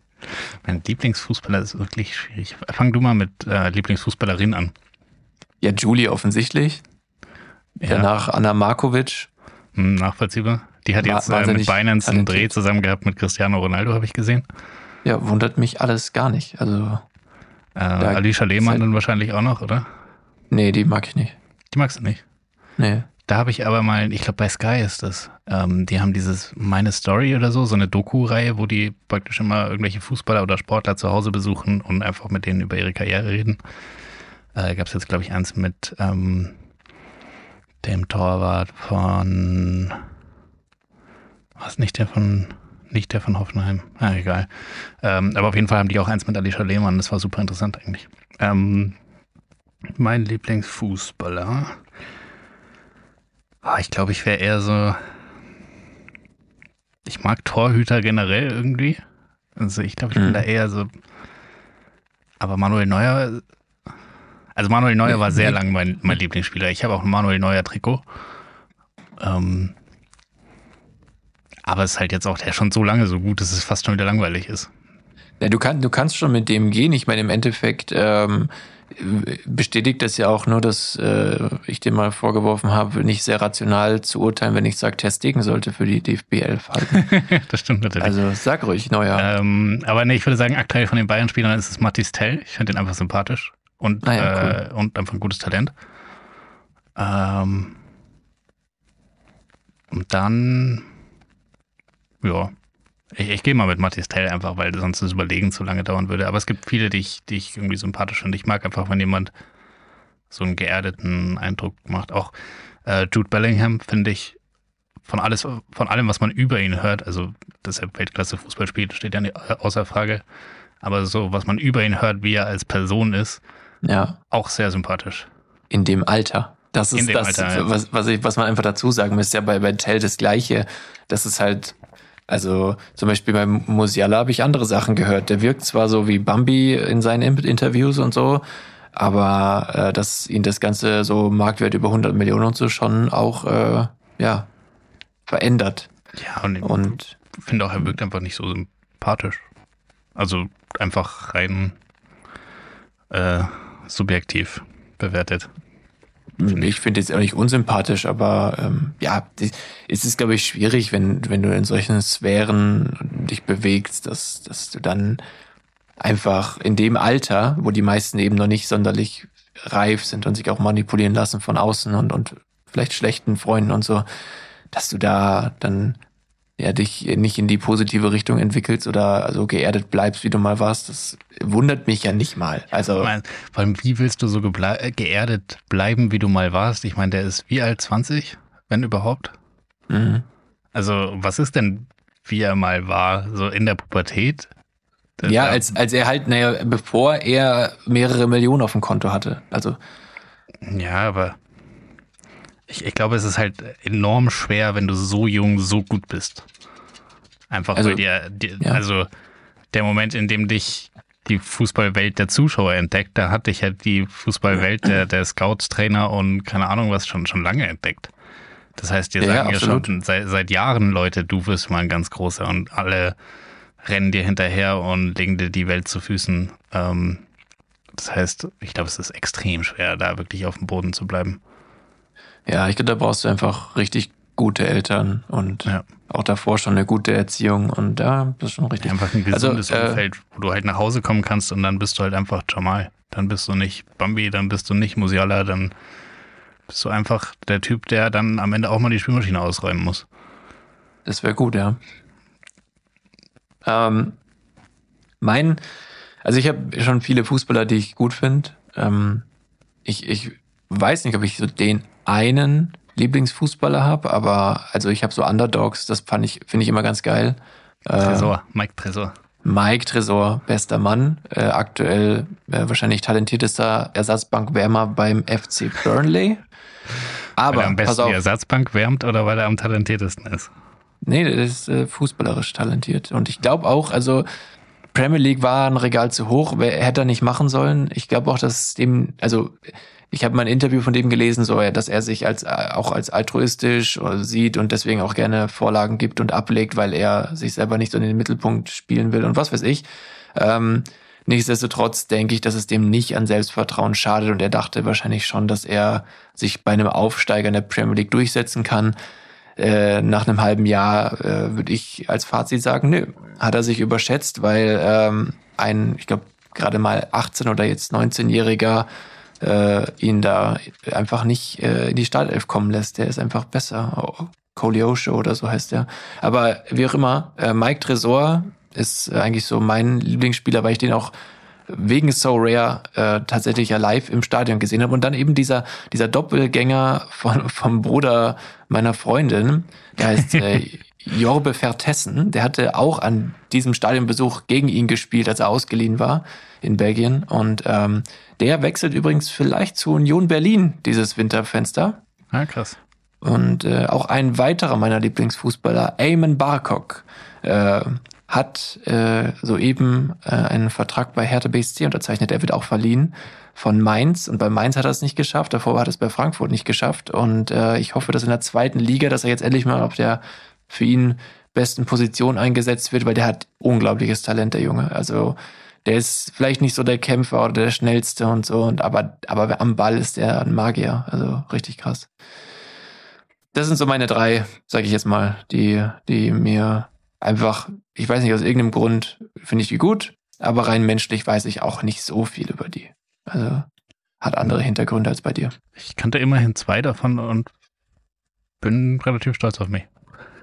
mein Lieblingsfußballer ist wirklich schwierig. Fang du mal mit äh, Lieblingsfußballerin an. Ja, Julie offensichtlich. Ja, Danach Anna Markovic. hm, nachvollziehbar. Die hat jetzt äh, mit Binance einen Dreh zusammen gehabt mit Cristiano Ronaldo, habe ich gesehen. Ja, wundert mich alles gar nicht. Also, Äh, Alicia Lehmann dann wahrscheinlich auch noch, oder? nee, die mag ich nicht. Die magst du nicht. Nee. Da habe ich aber mal, ich glaube bei Sky ist das, ähm, die haben dieses Meine Story oder so, so eine Doku-Reihe, wo die praktisch immer irgendwelche Fußballer oder Sportler zu Hause besuchen und einfach mit denen über ihre Karriere reden. Äh, Gab es jetzt, glaube ich, eins mit ähm, dem Torwart von, was nicht der von, nicht der von Hoffenheim, ah, egal. Ähm, aber auf jeden Fall haben die auch eins mit Alicia Lehmann, das war super interessant eigentlich. Ähm, mein Lieblingsfußballer. Ah, ich glaube, ich wäre eher so. Ich mag Torhüter generell irgendwie. Also ich glaube, ich bin Mhm. da eher so. Aber Manuel Neuer. Also Manuel Neuer war sehr Nee. lang mein, mein Lieblingsspieler. Ich habe auch ein Manuel Neuer Trikot. Ähm, aber es ist halt jetzt auch der schon so lange so gut, dass es fast schon wieder langweilig ist. Ja, du, kann, du kannst schon mit dem gehen. Ich meine, im Endeffekt ähm, bestätigt das ja auch nur, dass äh, ich dir mal vorgeworfen habe, nicht sehr rational zu urteilen, wenn ich sage, Ter Stegen sollte für die DFB 11 halten. das stimmt natürlich. Also sag ruhig, neuer. Ähm, aber nee, ich würde sagen, aktuell von den Bayern-Spielern ist es Mathis Tell. Ich finde den einfach sympathisch und, Ah ja, cool. äh, und einfach ein gutes Talent. Ähm, und dann, ja, ich, ich gehe mal mit Mathis Tell einfach, weil sonst das Überlegen zu lange dauern würde. Aber es gibt viele, die ich, die ich irgendwie sympathisch finde. Ich mag einfach, wenn jemand so einen geerdeten Eindruck macht. Auch äh, Jude Bellingham finde ich von alles, von allem, was man über ihn hört, also dass er Weltklasse Fußball spielt, steht ja nicht außer Frage. Aber so, was man über ihn hört, wie er als Person ist, ja, auch sehr sympathisch. in dem Alter. Das ist das, Alter, ja. was, was, ich, was man einfach dazu sagen muss, ja bei, bei Tell das Gleiche. Das ist halt, also zum Beispiel beim Musiala habe ich andere Sachen gehört. Der wirkt zwar so wie Bambi in seinen In- Interviews und so, aber äh, dass ihn das Ganze so Marktwert über 100 Millionen und so schon auch, äh, ja, verändert. Ja, und, Und ich finde auch, er wirkt einfach nicht so sympathisch. Also einfach rein äh, subjektiv bewertet. Ich finde auch nicht unsympathisch, aber ähm, ja, es ist, glaube ich, schwierig, wenn, wenn du in solchen Sphären dich bewegst, dass, dass du dann einfach in dem Alter, wo die meisten eben noch nicht sonderlich reif sind und sich auch manipulieren lassen von außen und, und vielleicht schlechten Freunden und so, dass du da dann ja dich nicht in die positive Richtung entwickelst oder so geerdet bleibst, wie du mal warst, das wundert mich ja nicht mal. Also Ich meine, vor allem, wie willst du so geble äh, geerdet bleiben, wie du mal warst? Ich meine, der ist wie alt? 20? Wenn überhaupt? mh. Also, was ist denn, wie er mal war, so in der Pubertät? Da- Ja, als, als er halt, naja, bevor er mehrere Millionen auf dem Konto hatte. Also, Ja, aber ich, ich glaube, es ist halt enorm schwer, wenn du so jung so gut bist. Einfach Also, weil dir, dir ja. also der Moment, in dem dich die Fußballwelt der Zuschauer entdeckt, da hat dich halt die Fußballwelt der, der Scouts, Trainer und keine Ahnung was schon, schon lange entdeckt. Das heißt, dir Ja, ja, sagen ja absolut. schon seit, seit Jahren Leute, du wirst mal ein ganz großer und alle rennen dir hinterher und legen dir die Welt zu Füßen. Ähm, das heißt, ich glaube, es ist extrem schwer, da wirklich auf dem Boden zu bleiben. Ja, ich glaube, da brauchst du einfach richtig gute Eltern und Ja. auch davor schon eine gute Erziehung und ja, das ist schon richtig. Einfach ein Also, gesundes äh, Umfeld, wo du halt nach Hause kommen kannst und dann bist du halt einfach Jamal. Dann bist du nicht Bambi, dann bist du nicht Musiala, dann bist du einfach der Typ, der dann am Ende auch mal die Spülmaschine ausräumen muss. Das wäre gut, ja. Ähm, mein, also ich habe schon viele Fußballer, die ich gut finde. Ähm, ich, ich weiß nicht, ob ich so den einen Lieblingsfußballer habe, aber also ich habe so Underdogs, das fand ich, finde ich immer ganz geil. Äh, Tresor, Mike Tresor. Mike Tresor, bester Mann, äh, aktuell äh, wahrscheinlich talentiertester Ersatzbankwärmer beim FC Burnley. Weil Aber er am pass besten auf, die Ersatzbank wärmt oder weil er am talentiertesten ist. Nee, der ist äh, fußballerisch talentiert. Und ich glaube auch, also Premier League war ein Regal zu hoch, wer hätte er nicht machen sollen. Ich glaube auch, dass dem, also ich habe mal ein Interview von dem gelesen, so dass er sich als äh, auch als altruistisch äh, sieht und deswegen auch gerne Vorlagen gibt und ablegt, weil er sich selber nicht so in den Mittelpunkt spielen will und was weiß ich. Ähm, nichtsdestotrotz denke ich, dass es dem nicht an Selbstvertrauen schadet und er dachte wahrscheinlich schon, dass er sich bei einem Aufsteiger in der Premier League durchsetzen kann äh, nach einem halben Jahr äh, würde ich als Fazit sagen, nö, hat er sich überschätzt, weil ähm, ein, ich glaube, gerade mal 18 oder jetzt 19-Jähriger äh, ihn da einfach nicht äh, in die Startelf kommen lässt. Der ist einfach besser. Oh, Koleosho oder so heißt der. Aber wie auch immer, äh, Mike Tresor ist eigentlich so mein Lieblingsspieler, weil ich den auch wegen So Rare äh, tatsächlich ja live im Stadion gesehen habe. Und dann eben dieser, dieser Doppelgänger von, vom Bruder meiner Freundin, der heißt äh, Jorbe Vertessen, der hatte auch an diesem Stadionbesuch gegen ihn gespielt, als er ausgeliehen war in Belgien. Und ähm, der wechselt übrigens vielleicht zu Union Berlin dieses Winterfenster. Ah, krass. Und äh, auch ein weiterer meiner Lieblingsfußballer, Eamon Barcock, äh, hat äh, soeben äh, einen Vertrag bei Hertha BSC unterzeichnet. Er wird auch verliehen von Mainz. Und bei Mainz hat er es nicht geschafft. Davor hat er es bei Frankfurt nicht geschafft. Und äh, ich hoffe, dass in der zweiten Liga, dass er jetzt endlich mal auf der für ihn besten Position eingesetzt wird, weil der hat unglaubliches Talent, der Junge. Also der ist vielleicht nicht so der Kämpfer oder der schnellste und so, und aber, aber am Ball ist der ein Magier. Also richtig krass. Das sind so meine drei, sage ich jetzt mal, die, die mir einfach, ich weiß nicht, aus irgendeinem Grund finde ich die gut, aber rein menschlich weiß ich auch nicht so viel über die. Also hat andere Hintergründe als bei dir. Ich kannte immerhin zwei davon und bin relativ stolz auf mich.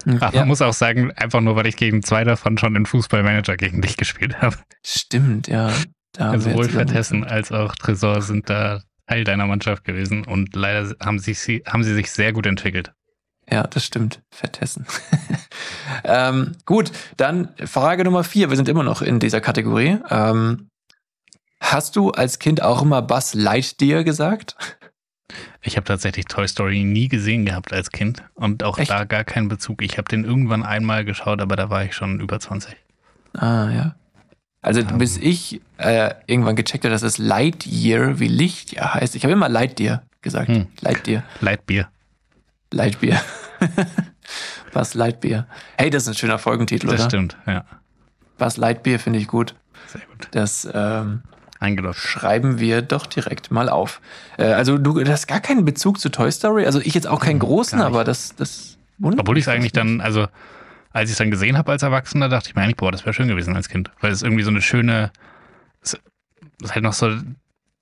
Aber ja. man muss auch sagen, einfach nur, weil ich gegen zwei davon schon in Fußballmanager gegen dich gespielt habe. Stimmt, ja. Also sowohl Vertessen als auch Tresor sind da Teil deiner Mannschaft gewesen und leider haben sie, haben sie sich sehr gut entwickelt. Ja, das stimmt. Vertessen. ähm, gut, dann Frage Nummer vier. Wir sind immer noch in dieser Kategorie. Ähm, hast du als Kind auch immer Buzz Lightyear gesagt? Ich habe tatsächlich Toy Story nie gesehen gehabt als Kind und auch Echt? da gar keinen Bezug. Ich habe den irgendwann einmal geschaut, aber da war ich schon über 20. Ah, ja. Also um. Ähm. bis ich äh, irgendwann gecheckt habe, dass es Lightyear wie Lichtjahr heißt. Ich habe immer Lightyear gesagt. Hm. Lightyear. Lightbier. Lightbier. Was Lightbier. Hey, das ist ein schöner Folgentitel, das oder? Das stimmt, ja. Was Lightbier finde ich gut. Sehr gut. Das ähm, Eingeloggt. Schreiben wir doch direkt mal auf. Äh, also du, du hast gar keinen Bezug zu Toy Story. Also ich jetzt auch keinen großen, aber das, das wundert Obwohl ich es eigentlich dann, also als ich es dann gesehen habe als Erwachsener, dachte ich mir eigentlich, boah, das wäre schön gewesen als Kind. Weil es irgendwie so eine schöne, es ist halt noch so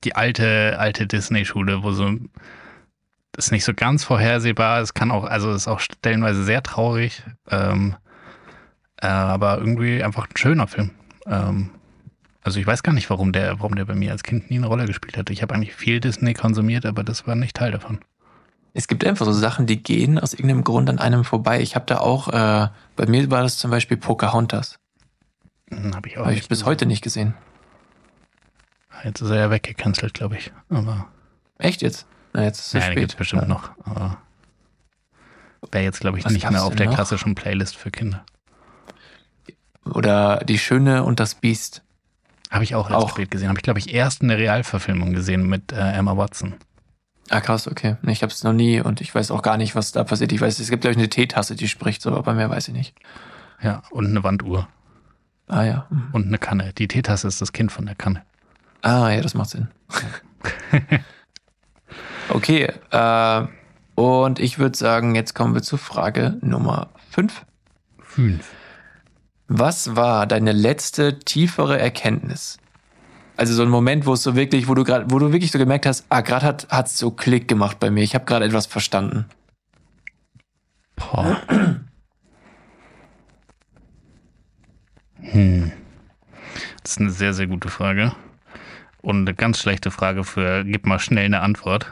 die alte, alte Disney-Schule, wo so das ist nicht so ganz vorhersehbar. Es kann auch, also es ist auch stellenweise sehr traurig. Ähm, äh, aber irgendwie einfach ein schöner Film. Ähm, also ich weiß gar nicht, warum der, warum der bei mir als Kind nie eine Rolle gespielt hat. Ich habe eigentlich viel Disney konsumiert, aber das war nicht Teil davon. Es gibt einfach so Sachen, die gehen aus irgendeinem Grund an einem vorbei. Ich habe da auch, äh, bei mir war das zum Beispiel Pocahontas. Hm, habe ich auch. Habe ich bis gesehen. heute nicht gesehen. Jetzt ist er ja weggecancelt, glaube ich. Aber Echt jetzt? Na, jetzt ist es ja, spät. gibt bestimmt ja. noch. Aber wäre jetzt, glaube ich, Was nicht mehr auf der noch? klassischen Playlist für Kinder. Oder Die Schöne und das Biest. Habe ich auch erst auch. spät gesehen. Habe ich, glaube ich, erst eine Realverfilmung gesehen mit äh, Emma Watson. Ah, krass, okay. Ich habe es noch nie und ich weiß auch gar nicht, was da passiert. Ich weiß, es gibt, glaube ich, eine Teetasse, die spricht so, aber mehr weiß ich nicht. Ja, und eine Wanduhr. Ah, ja. Mhm. Und eine Kanne. Die Teetasse ist das Kind von der Kanne. Ah, ja, das macht Sinn. okay, äh, und ich würde sagen, jetzt kommen wir zu Frage Nummer 5. 5. Was war deine letzte tiefere Erkenntnis? Also so ein Moment, wo es so wirklich, wo du gerade, wo du wirklich so gemerkt hast, ah, gerade hat hat's so Klick gemacht bei mir. Ich habe gerade etwas verstanden. Boah. Hm. Das ist eine sehr, sehr gute Frage. Und eine ganz schlechte Frage für gib mal schnell eine Antwort.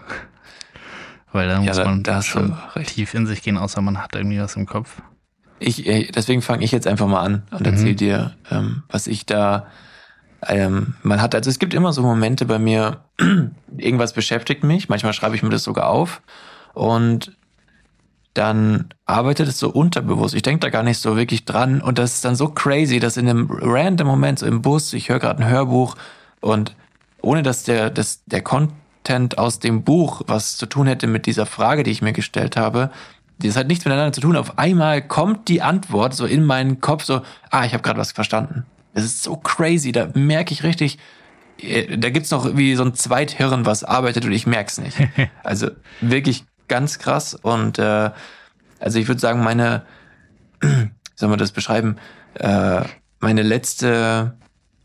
Weil da ja, muss man da, schon tief in sich gehen, außer man hat irgendwie was im Kopf. Ich, äh, deswegen fange ich jetzt einfach mal an und erzähle mhm. dir, ähm, was ich da ähm, man hat. Also es gibt immer so Momente bei mir, irgendwas beschäftigt mich, manchmal schreibe ich mir das sogar auf und dann arbeitet es so unterbewusst. Ich denke da gar nicht so wirklich dran und das ist dann so crazy, dass in einem random Moment so im Bus, ich höre gerade ein Hörbuch und ohne dass der, dass der Content aus dem Buch was zu tun hätte mit dieser Frage, die ich mir gestellt habe, das hat nichts miteinander zu tun. Auf einmal kommt die Antwort so in meinen Kopf so, ah, ich habe gerade was verstanden. Das ist so crazy, da merke ich richtig, äh, da gibt's noch wie so ein Zweithirn, was arbeitet und ich merk's nicht. Also wirklich ganz krass und äh, also ich würde sagen, meine, wie soll man das beschreiben, äh, meine letzte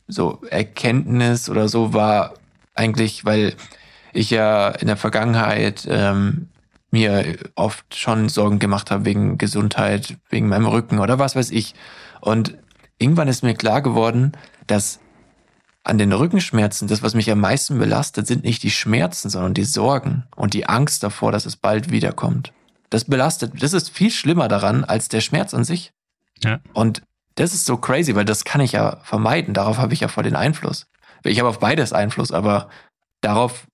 so Erkenntnis oder so war eigentlich, weil ich ja in der Vergangenheit ähm, mir oft schon Sorgen gemacht habe wegen Gesundheit, wegen meinem Rücken oder was weiß ich. Und irgendwann ist mir klar geworden, dass an den Rückenschmerzen, das, was mich am meisten belastet, sind nicht die Schmerzen, sondern die Sorgen und die Angst davor, dass es bald wiederkommt. Das belastet, das ist viel schlimmer daran als der Schmerz an sich. Ja. Und das ist so crazy, weil das kann ich ja vermeiden. Darauf habe ich ja voll den Einfluss. Ich habe auf beides Einfluss, aber darauf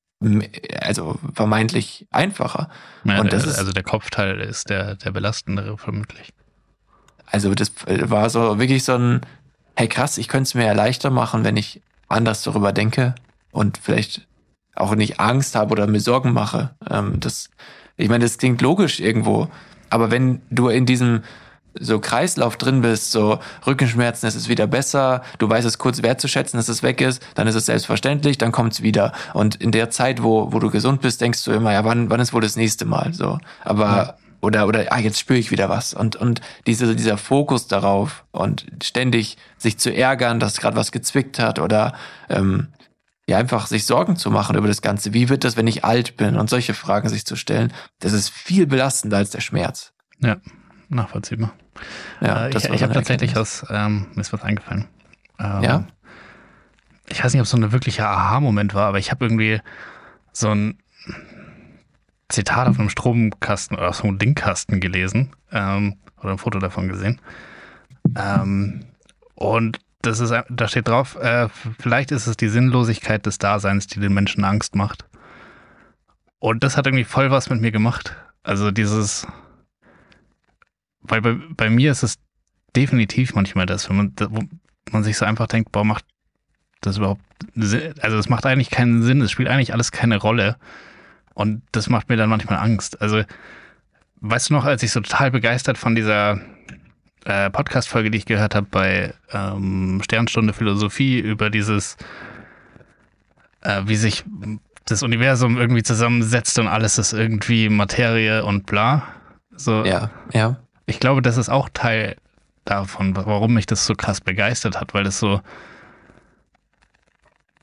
also vermeintlich einfacher. Ja, und das ist, also der Kopfteil ist der, der belastendere vermutlich. Also das war so wirklich so ein, hey krass, ich könnte es mir ja leichter machen, wenn ich anders darüber denke und vielleicht auch nicht Angst habe oder mir Sorgen mache. Ähm, das, ich meine, das klingt logisch irgendwo, aber wenn du in diesem so Kreislauf drin bist, so Rückenschmerzen, es ist wieder besser, du weißt es kurz wertzuschätzen, dass es weg ist, dann ist es selbstverständlich, dann kommt es wieder. Und in der Zeit, wo, wo du gesund bist, denkst du immer, ja, wann, wann ist wohl das nächste Mal? So. Aber ja. oder, oder ah, jetzt spüre ich wieder was. Und, und diese, dieser Fokus darauf und ständig sich zu ärgern, dass gerade was gezwickt hat oder ähm, ja, einfach sich Sorgen zu machen über das Ganze. Wie wird das, wenn ich alt bin? Und solche Fragen sich zu stellen, das ist viel belastender als der Schmerz. Ja, nachvollziehbar. Ja, äh, ich ich habe tatsächlich aus, ähm, mir ist was eingefallen. Ähm, ja. Ich weiß nicht, ob es so ein wirklicher Aha-Moment war, aber ich habe irgendwie so ein Zitat auf einem Stromkasten oder auf so einem Dingkasten gelesen ähm, oder ein Foto davon gesehen. Ähm, und das ist, da steht drauf, äh, vielleicht ist es die Sinnlosigkeit des Daseins, die den Menschen Angst macht. Und das hat irgendwie voll was mit mir gemacht. Also dieses, weil bei, bei mir ist es definitiv manchmal das, wenn man, wo man sich so einfach denkt, boah, macht das überhaupt Sinn? Also es macht eigentlich keinen Sinn, es spielt eigentlich alles keine Rolle. Und das macht mir dann manchmal Angst. Also, weißt du noch, als ich so total begeistert von dieser äh, Podcast-Folge, die ich gehört habe bei ähm, Sternstunde Philosophie über dieses, äh, wie sich das Universum irgendwie zusammensetzt und alles ist irgendwie Materie und bla. So, ja, ja. Ich glaube, das ist auch Teil davon, warum mich das so krass begeistert hat, weil es so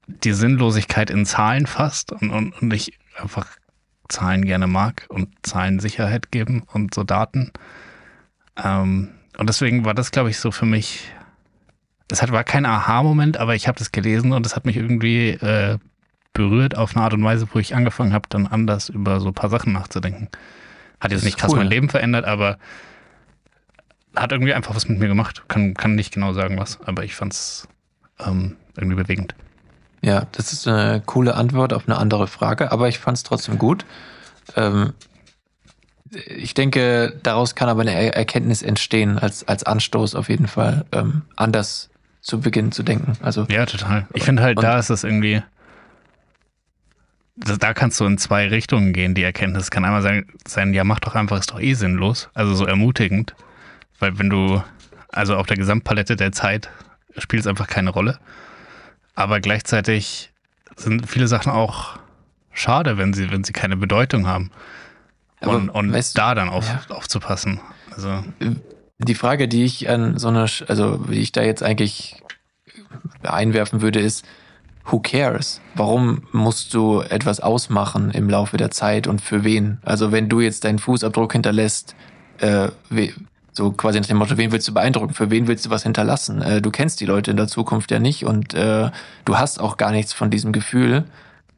die Sinnlosigkeit in Zahlen fasst und, und, und ich einfach Zahlen gerne mag und Zahlen Sicherheit geben und so Daten. Ähm, und deswegen war das, glaube ich, so für mich. Es war kein Aha-Moment, aber ich habe das gelesen und es hat mich irgendwie äh, berührt auf eine Art und Weise, wo ich angefangen habe, dann anders über so ein paar Sachen nachzudenken. Hat jetzt nicht krass cool. mein Leben verändert, aber hat irgendwie einfach was mit mir gemacht. Kann, kann nicht genau sagen was, aber ich fand es ähm, irgendwie bewegend. Ja, das ist eine coole Antwort auf eine andere Frage, aber ich fand es trotzdem gut. Ähm, ich denke, daraus kann aber eine Erkenntnis entstehen, als, als Anstoß auf jeden Fall, ähm, anders zu beginnen zu denken. Also, ja, total. Ich finde halt, da ist es irgendwie, da kannst du in zwei Richtungen gehen, die Erkenntnis. Kann einmal sein, sein, ja, mach doch einfach, ist doch eh sinnlos. Also so ermutigend. Weil wenn du, also auf der Gesamtpalette der Zeit spielt es einfach keine Rolle. Aber gleichzeitig sind viele Sachen auch schade, wenn sie, wenn sie keine Bedeutung haben. Und, und weißt, da dann auf, ja. aufzupassen. Also. Die Frage, die ich an so einer, also wie ich da jetzt eigentlich einwerfen würde, ist, who cares? Warum musst du etwas ausmachen im Laufe der Zeit und für wen? Also wenn du jetzt deinen Fußabdruck hinterlässt, äh, so quasi nach dem Motto, wen willst du beeindrucken? Für wen willst du was hinterlassen? Äh, du kennst die Leute in der Zukunft ja nicht und äh, du hast auch gar nichts von diesem Gefühl.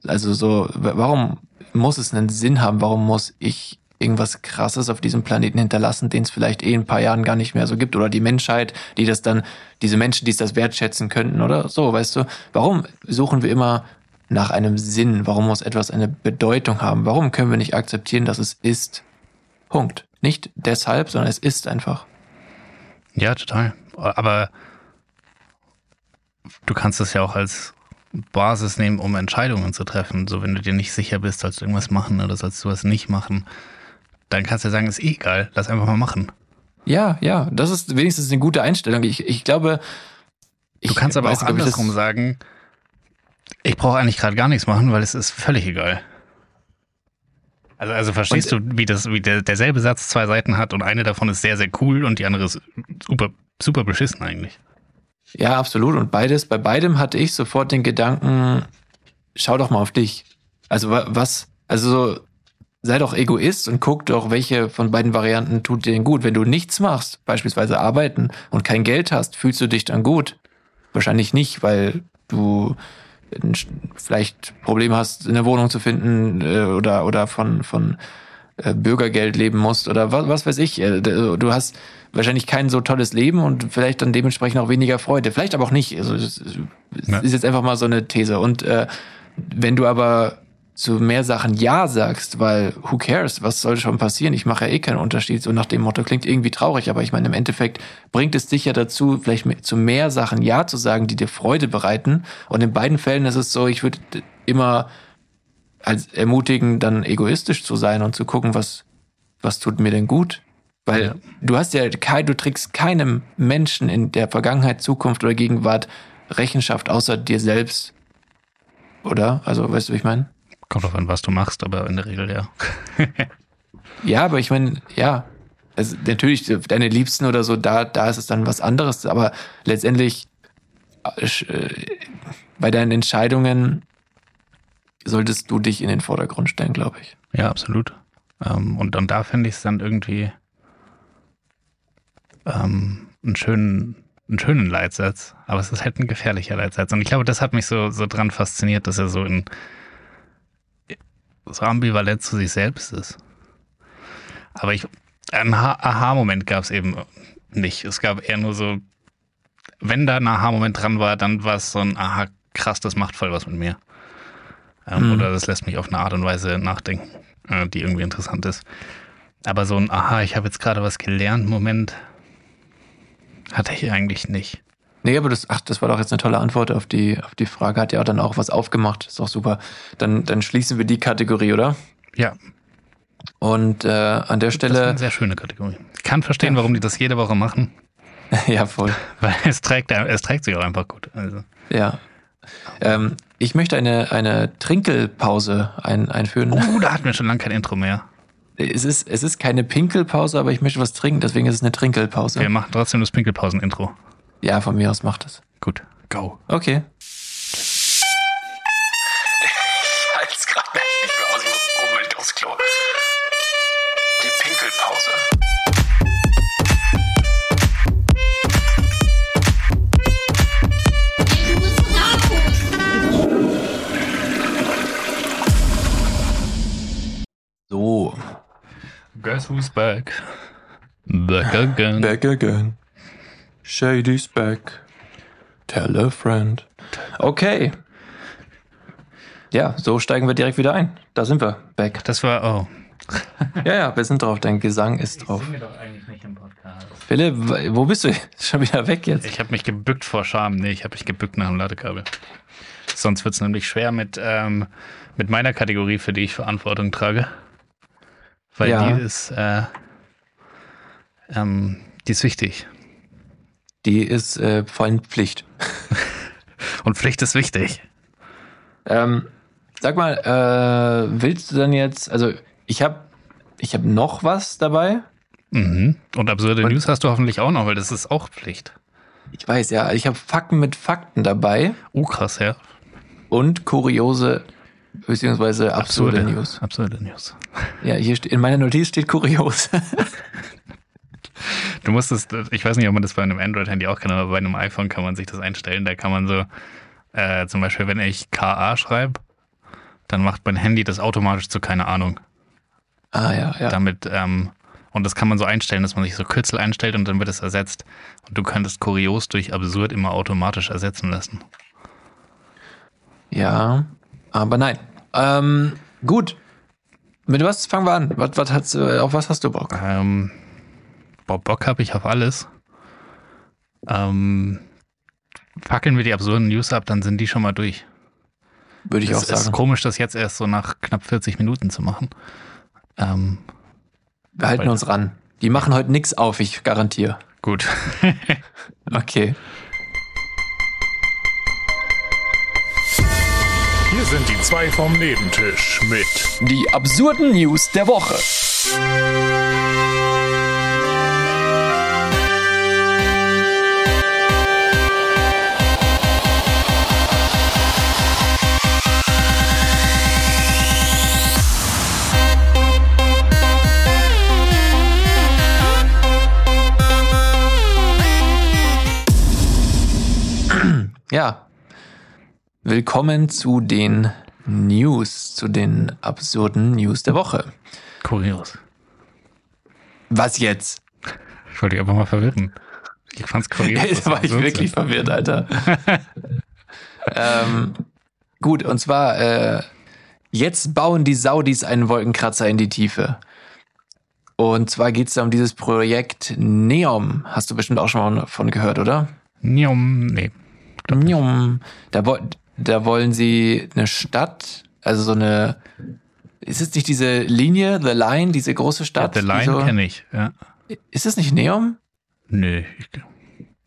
Also so, warum muss es einen Sinn haben? Warum muss ich irgendwas Krasses auf diesem Planeten hinterlassen, den es vielleicht eh in ein paar Jahren gar nicht mehr so gibt? Oder die Menschheit, die das dann, diese Menschen, die es das wertschätzen könnten oder so, weißt du? Warum suchen wir immer nach einem Sinn? Warum muss etwas eine Bedeutung haben? Warum können wir nicht akzeptieren, dass es ist? Punkt. Nicht deshalb, sondern es ist einfach. Ja, total. Aber du kannst es ja auch als Basis nehmen, um Entscheidungen zu treffen. So, wenn du dir nicht sicher bist, sollst du irgendwas machen oder sollst du was nicht machen, dann kannst du sagen, ist eh egal, lass einfach mal machen. Ja, ja, das ist wenigstens eine gute Einstellung. Ich, ich glaube. Ich du kannst aber auch andersrum sagen, ich brauche eigentlich gerade gar nichts machen, weil es ist völlig egal. Also, also verstehst und, du, wie das, wie der, derselbe Satz zwei Seiten hat und eine davon ist sehr, sehr cool und die andere ist super, super beschissen eigentlich. Ja, absolut. Und beides, bei beidem hatte ich sofort den Gedanken, schau doch mal auf dich. Also was, also so, sei doch Egoist und guck doch, welche von beiden Varianten tut dir denn gut. Wenn du nichts machst, beispielsweise arbeiten und kein Geld hast, fühlst du dich dann gut? Wahrscheinlich nicht, weil du vielleicht Probleme hast, eine Wohnung zu finden äh, oder, oder von, von äh, Bürgergeld leben musst oder was, was weiß ich. Äh, du hast wahrscheinlich kein so tolles Leben und vielleicht dann dementsprechend auch weniger Freude. Vielleicht aber auch nicht. Also das ist jetzt einfach mal so eine These. Und äh, wenn du aber zu mehr Sachen Ja sagst, weil who cares, was soll schon passieren? Ich mache ja eh keinen Unterschied. So nach dem Motto klingt irgendwie traurig, aber ich meine, im Endeffekt bringt es dich ja dazu, vielleicht zu mehr Sachen Ja zu sagen, die dir Freude bereiten. Und in beiden Fällen ist es so, ich würde immer als ermutigen, dann egoistisch zu sein und zu gucken, was, was tut mir denn gut? Weil Ja. du hast ja kein, du trägst keinem Menschen in der Vergangenheit, Zukunft oder Gegenwart Rechenschaft außer dir selbst. Oder? Also, weißt du, wie ich meine? Kommt drauf an, was du machst, aber in der Regel ja. Ja, aber ich meine, ja. Also natürlich, deine Liebsten oder so, da, da ist es dann was anderes, aber letztendlich äh, äh, bei deinen Entscheidungen solltest du dich in den Vordergrund stellen, glaube ich. Ja, absolut. Ähm, und, und da finde ich es dann irgendwie ähm, einen, schönen, einen schönen Leitsatz. Aber es ist halt ein gefährlicher Leitsatz. Und ich glaube, das hat mich so, so dran fasziniert, dass er so in so ambivalent zu sich selbst ist. Aber ich, einen Ha- Aha-Moment gab es eben nicht. Es gab eher nur so, wenn da ein Aha-Moment dran war, dann war es so ein Aha, krass, das macht voll was mit mir. Ähm, Mhm. Oder das lässt mich auf eine Art und Weise nachdenken, äh, die irgendwie interessant ist. Aber so ein Aha, ich habe jetzt gerade was gelernt, Moment, hatte ich eigentlich nicht. Nee, aber das, ach, das war doch jetzt eine tolle Antwort auf die, auf die Frage. Hat ja auch dann auch was aufgemacht. Ist doch super. Dann, dann schließen wir die Kategorie, oder? Ja, Und äh, an der das ist Stelle, eine sehr schöne Kategorie. Ich kann verstehen, Ja. warum die das jede Woche machen, ja, voll. weil es trägt, es trägt sich auch einfach gut. Also, Ja. Ähm, ich möchte eine, eine Trinkelpause ein, einführen. oh, da hatten wir schon lange kein Intro mehr. Es ist, es ist keine Pinkelpause, aber ich möchte was trinken, deswegen ist es eine Trinkelpause. Wir machen trotzdem das Pinkelpausen-Intro. Ja, von mir aus macht es. Gut, go. Okay. Ich halte es gerade nicht mehr aus, ich muss unbedingt aufs Klo. Die Pinkelpause. So. Guess who's back? Back again. Back again. Shady's back. Tell a friend. Okay. Ja, so steigen wir direkt wieder ein. Da sind wir. Back. Das war, oh. Ja, ja, wir sind drauf. Dein Gesang ist drauf. wir doch eigentlich nicht im Podcast. Philipp, wo bist du? Schon wieder weg jetzt. Ich habe mich gebückt vor Scham. Nee, ich habe mich gebückt nach dem Ladekabel. Sonst wird es nämlich schwer mit, ähm, mit meiner Kategorie, für die ich Verantwortung trage. Weil Ja. die ist, äh, ähm, die ist wichtig. Die ist äh, voll Pflicht. Und Pflicht ist wichtig. Ähm, sag mal, äh, willst du denn jetzt, also ich habe ich hab noch was dabei. Mhm. Und absurde Und- News hast du hoffentlich auch noch, weil das ist auch Pflicht. Ich weiß, ja, ich habe Fakten mit Fakten dabei Oh, krass, ja. und kuriose beziehungsweise absurde, News. Absurde News. Ja, hier steht, in meiner Notiz steht kurios. Du musstest, ich weiß nicht, ob man das bei einem Android-Handy auch kann, aber bei einem iPhone kann man sich das einstellen. Da kann man so, äh, zum Beispiel, wenn ich KA schreibe, dann macht mein Handy das automatisch zu keine Ahnung. ah ja, ja. Damit, ähm, und das kann man so einstellen, dass man sich so Kürzel einstellt und dann wird es ersetzt. Und du könntest kurios durch absurd immer automatisch ersetzen lassen. Ja, aber nein. Ähm, gut. Mit was fangen wir an? Was, was hast, du- auf was hast du Bock? Ähm, boah, Bock habe ich auf alles. Ähm, fackeln wir die absurden News ab, dann sind die schon mal durch. Würde ich auch es ist sagen. komisch, das jetzt erst so nach knapp 40 Minuten zu machen. Ähm, Wir halten uns ran. Die machen heute nichts auf, ich garantiere. gut. Okay. Hier sind die zwei vom Nebentisch mit Die absurden News der Woche. Ja. Willkommen zu den News, zu den absurden News der Woche. Kurios. Was jetzt? Ich wollte dich einfach mal verwirren. Ich fand's kurios. Jetzt dass war ich wirklich sind. verwirrt, Alter. ähm, gut, und zwar, äh, jetzt bauen die Saudis einen Wolkenkratzer in die Tiefe. Und zwar geht es da um dieses Projekt Neom. Hast du bestimmt auch schon mal davon gehört, oder? Njom, nee. Da, wo, da wollen sie eine Stadt, also so eine. Ist es nicht diese Linie, The Line, diese große Stadt? The die Line so, kenne ich. Ja. Ist es nicht Neom? Nö.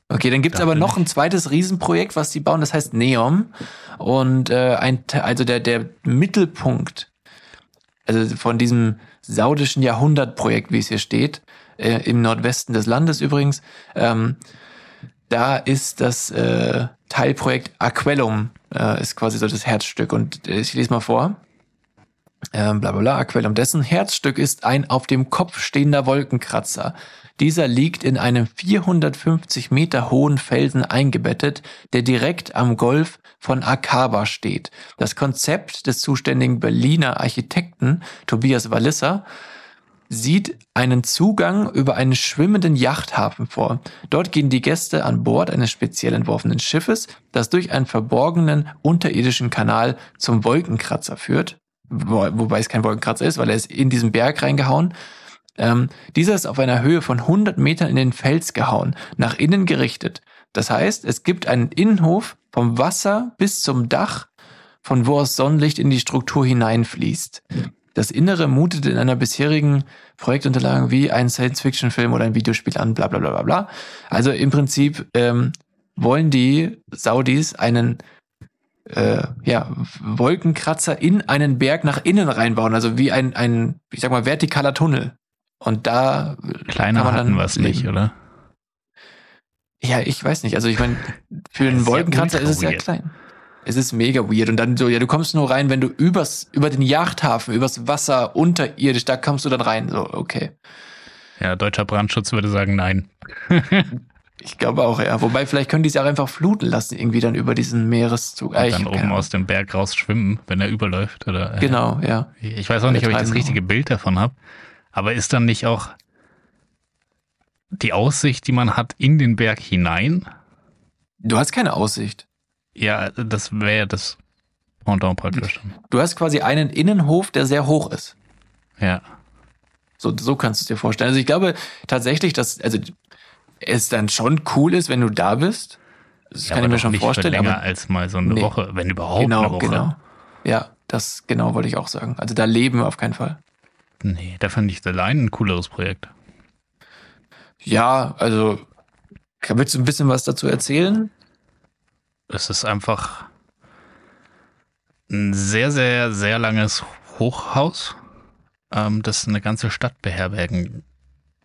Okay, dann gibt's Dachte aber noch ein zweites Riesenprojekt, was die bauen, das heißt Neom. Und äh, ein, also der, der Mittelpunkt, also von diesem saudischen Jahrhundertprojekt, wie es hier steht, äh, im Nordwesten des Landes übrigens, ähm, da ist das äh, Teilprojekt Aquellum, äh, ist quasi so das Herzstück. Und äh, ich lese mal vor. Ähm, bla bla bla, Aquellum. Dessen Herzstück ist ein auf dem Kopf stehender Wolkenkratzer. Dieser liegt in einem 450 Meter hohen Felsen eingebettet, der direkt am Golf von Akaba steht. Das Konzept des zuständigen Berliner Architekten Tobias Walliser sieht einen Zugang über einen schwimmenden Yachthafen vor. Dort gehen die Gäste an Bord eines speziell entworfenen Schiffes, das durch einen verborgenen unterirdischen Kanal zum Wolkenkratzer führt. Wo, wobei es kein Wolkenkratzer ist, weil er ist in diesen Berg reingehauen. Ähm, dieser ist auf einer Höhe von 100 Metern in den Fels gehauen, nach innen gerichtet. Das heißt, es gibt einen Innenhof vom Wasser bis zum Dach, von wo aus Sonnenlicht in die Struktur hineinfließt. Das Innere mutet in einer bisherigen Projektunterlagen wie ein Science-Fiction-Film oder ein Videospiel an, bla bla bla bla bla. Also im Prinzip ähm, wollen die Saudis einen äh, ja, Wolkenkratzer in einen Berg nach innen reinbauen, also wie ein, ein ich sag mal, vertikaler Tunnel. Und da kleiner kann man hatten dann wir es nicht, oder? Ja, ich weiß nicht. Also ich meine, für einen ja Wolkenkratzer ist es ja klein. Es ist mega weird. Und dann so, ja, du kommst nur rein, wenn du übers, über den Yachthafen, übers Wasser, unterirdisch, da kommst du dann rein. So, okay. Ja, deutscher Brandschutz würde sagen nein. Ich glaube auch, ja. Wobei, vielleicht können die es auch einfach fluten lassen, irgendwie dann über diesen Meereszug. Und Ah, ich dann oben aus dem Berg raus schwimmen, wenn er überläuft. Oder, äh, Genau, ja. Ich weiß auch nicht, ob ich das richtige Bild davon habe. Aber ist dann nicht auch die Aussicht, die man hat, in den Berg hinein? Du hast keine Aussicht. Ja, das wäre das Pendant praktisch. Du hast quasi einen Innenhof, der sehr hoch ist. Ja. So, so kannst du es dir vorstellen. Also ich glaube tatsächlich, dass also es dann schon cool ist, wenn du da bist. Das ja, kann ich mir schon nicht für vorstellen. länger Aber als mal so eine Nee. Woche, wenn überhaupt genau, eine Woche. genau. Ja, das genau wollte ich auch sagen. Also da leben wir auf keinen Fall. Nee, da fand ich The Line ein cooleres Projekt. Ja, also willst du ein bisschen was dazu erzählen? Es ist einfach ein sehr, sehr, sehr langes Hochhaus, ähm, das eine ganze Stadt beherbergen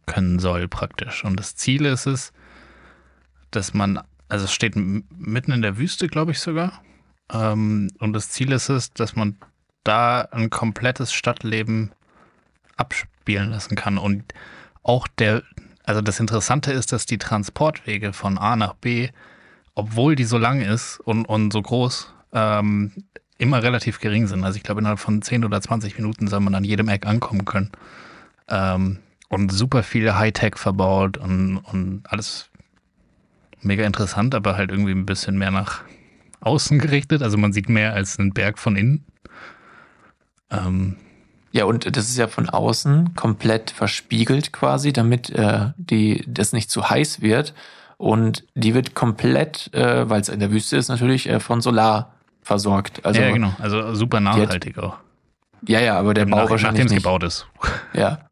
können soll praktisch. Und das Ziel ist es, dass man, also es steht mitten in der Wüste, glaube ich sogar. Ähm, und das Ziel ist es, dass man da ein komplettes Stadtleben abspielen lassen kann. Und auch der, also das Interessante ist, dass die Transportwege von A nach B obwohl die so lang ist und, und so groß, ähm, immer relativ gering sind. Also ich glaube, innerhalb von 10 oder 20 Minuten soll man an jedem Eck ankommen können. Ähm, und super viel Hightech verbaut und, und alles mega interessant, aber halt irgendwie ein bisschen mehr nach außen gerichtet. Also man sieht mehr als einen Berg von innen. Ähm, Ja, und das ist ja von außen komplett verspiegelt quasi, damit äh, die das nicht zu heiß wird. Und die wird komplett, äh, weil es in der Wüste ist natürlich, äh, von Solar versorgt. Also ja, genau. Also super nachhaltig auch. ja, ja, aber der Bau Nach, wahrscheinlich nachdem es gebaut ist. Ja,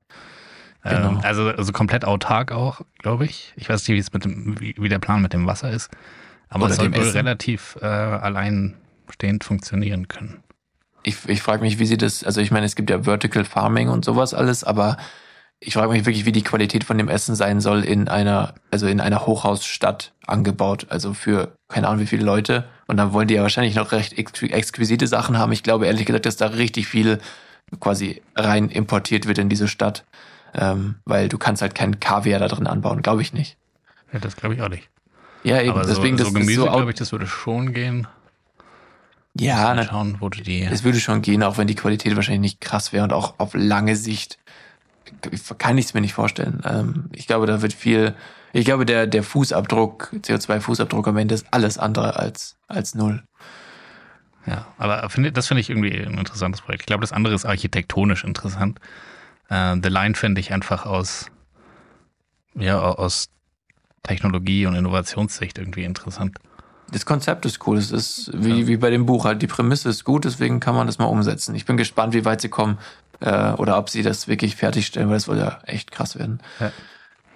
Ähm, Genau. also, also komplett autark auch, glaube ich. Ich weiß nicht, wie es mit dem, wie, wie der Plan mit dem Wasser ist. Aber Oder es soll wohl relativ äh, alleinstehend funktionieren können. ich, ich frage mich, wie sie das, also ich meine, es gibt ja Vertical Farming und sowas alles, aber ich frage mich wirklich, wie die Qualität von dem Essen sein soll in einer, also in einer Hochhausstadt angebaut, also für keine Ahnung wie viele Leute. Und dann wollen die ja wahrscheinlich noch recht ex exquisite Sachen haben. Ich glaube ehrlich gesagt, dass da richtig viel quasi rein importiert wird in diese Stadt, ähm, weil du kannst halt keinen Kaviar da drin anbauen, glaube ich nicht. Ja, das glaube ich auch nicht. Ja, eben, Aber deswegen so, das so Gemüse, so glaube ich, das würde schon gehen. Ja, na, schauen, wo du die. Es würde schon gehen, auch wenn die Qualität wahrscheinlich nicht krass wäre und auch auf lange Sicht kann ich es mir nicht vorstellen. Ähm, ich glaube, da wird viel, ich glaube, der, der Fußabdruck, CO2-Fußabdruck am Ende ist alles andere als, als null. Ja, aber finde, das finde ich irgendwie ein interessantes Projekt. Ich glaube, das andere ist architektonisch interessant. Äh, The Line finde ich einfach aus, ja, aus Technologie und Innovationssicht irgendwie interessant. Das Konzept ist cool. Es ist wie, wie bei dem Buch halt. Die Prämisse ist gut, deswegen kann man das mal umsetzen. Ich bin gespannt, wie weit sie kommen äh, oder ob sie das wirklich fertigstellen, weil das soll ja echt krass werden. Ja.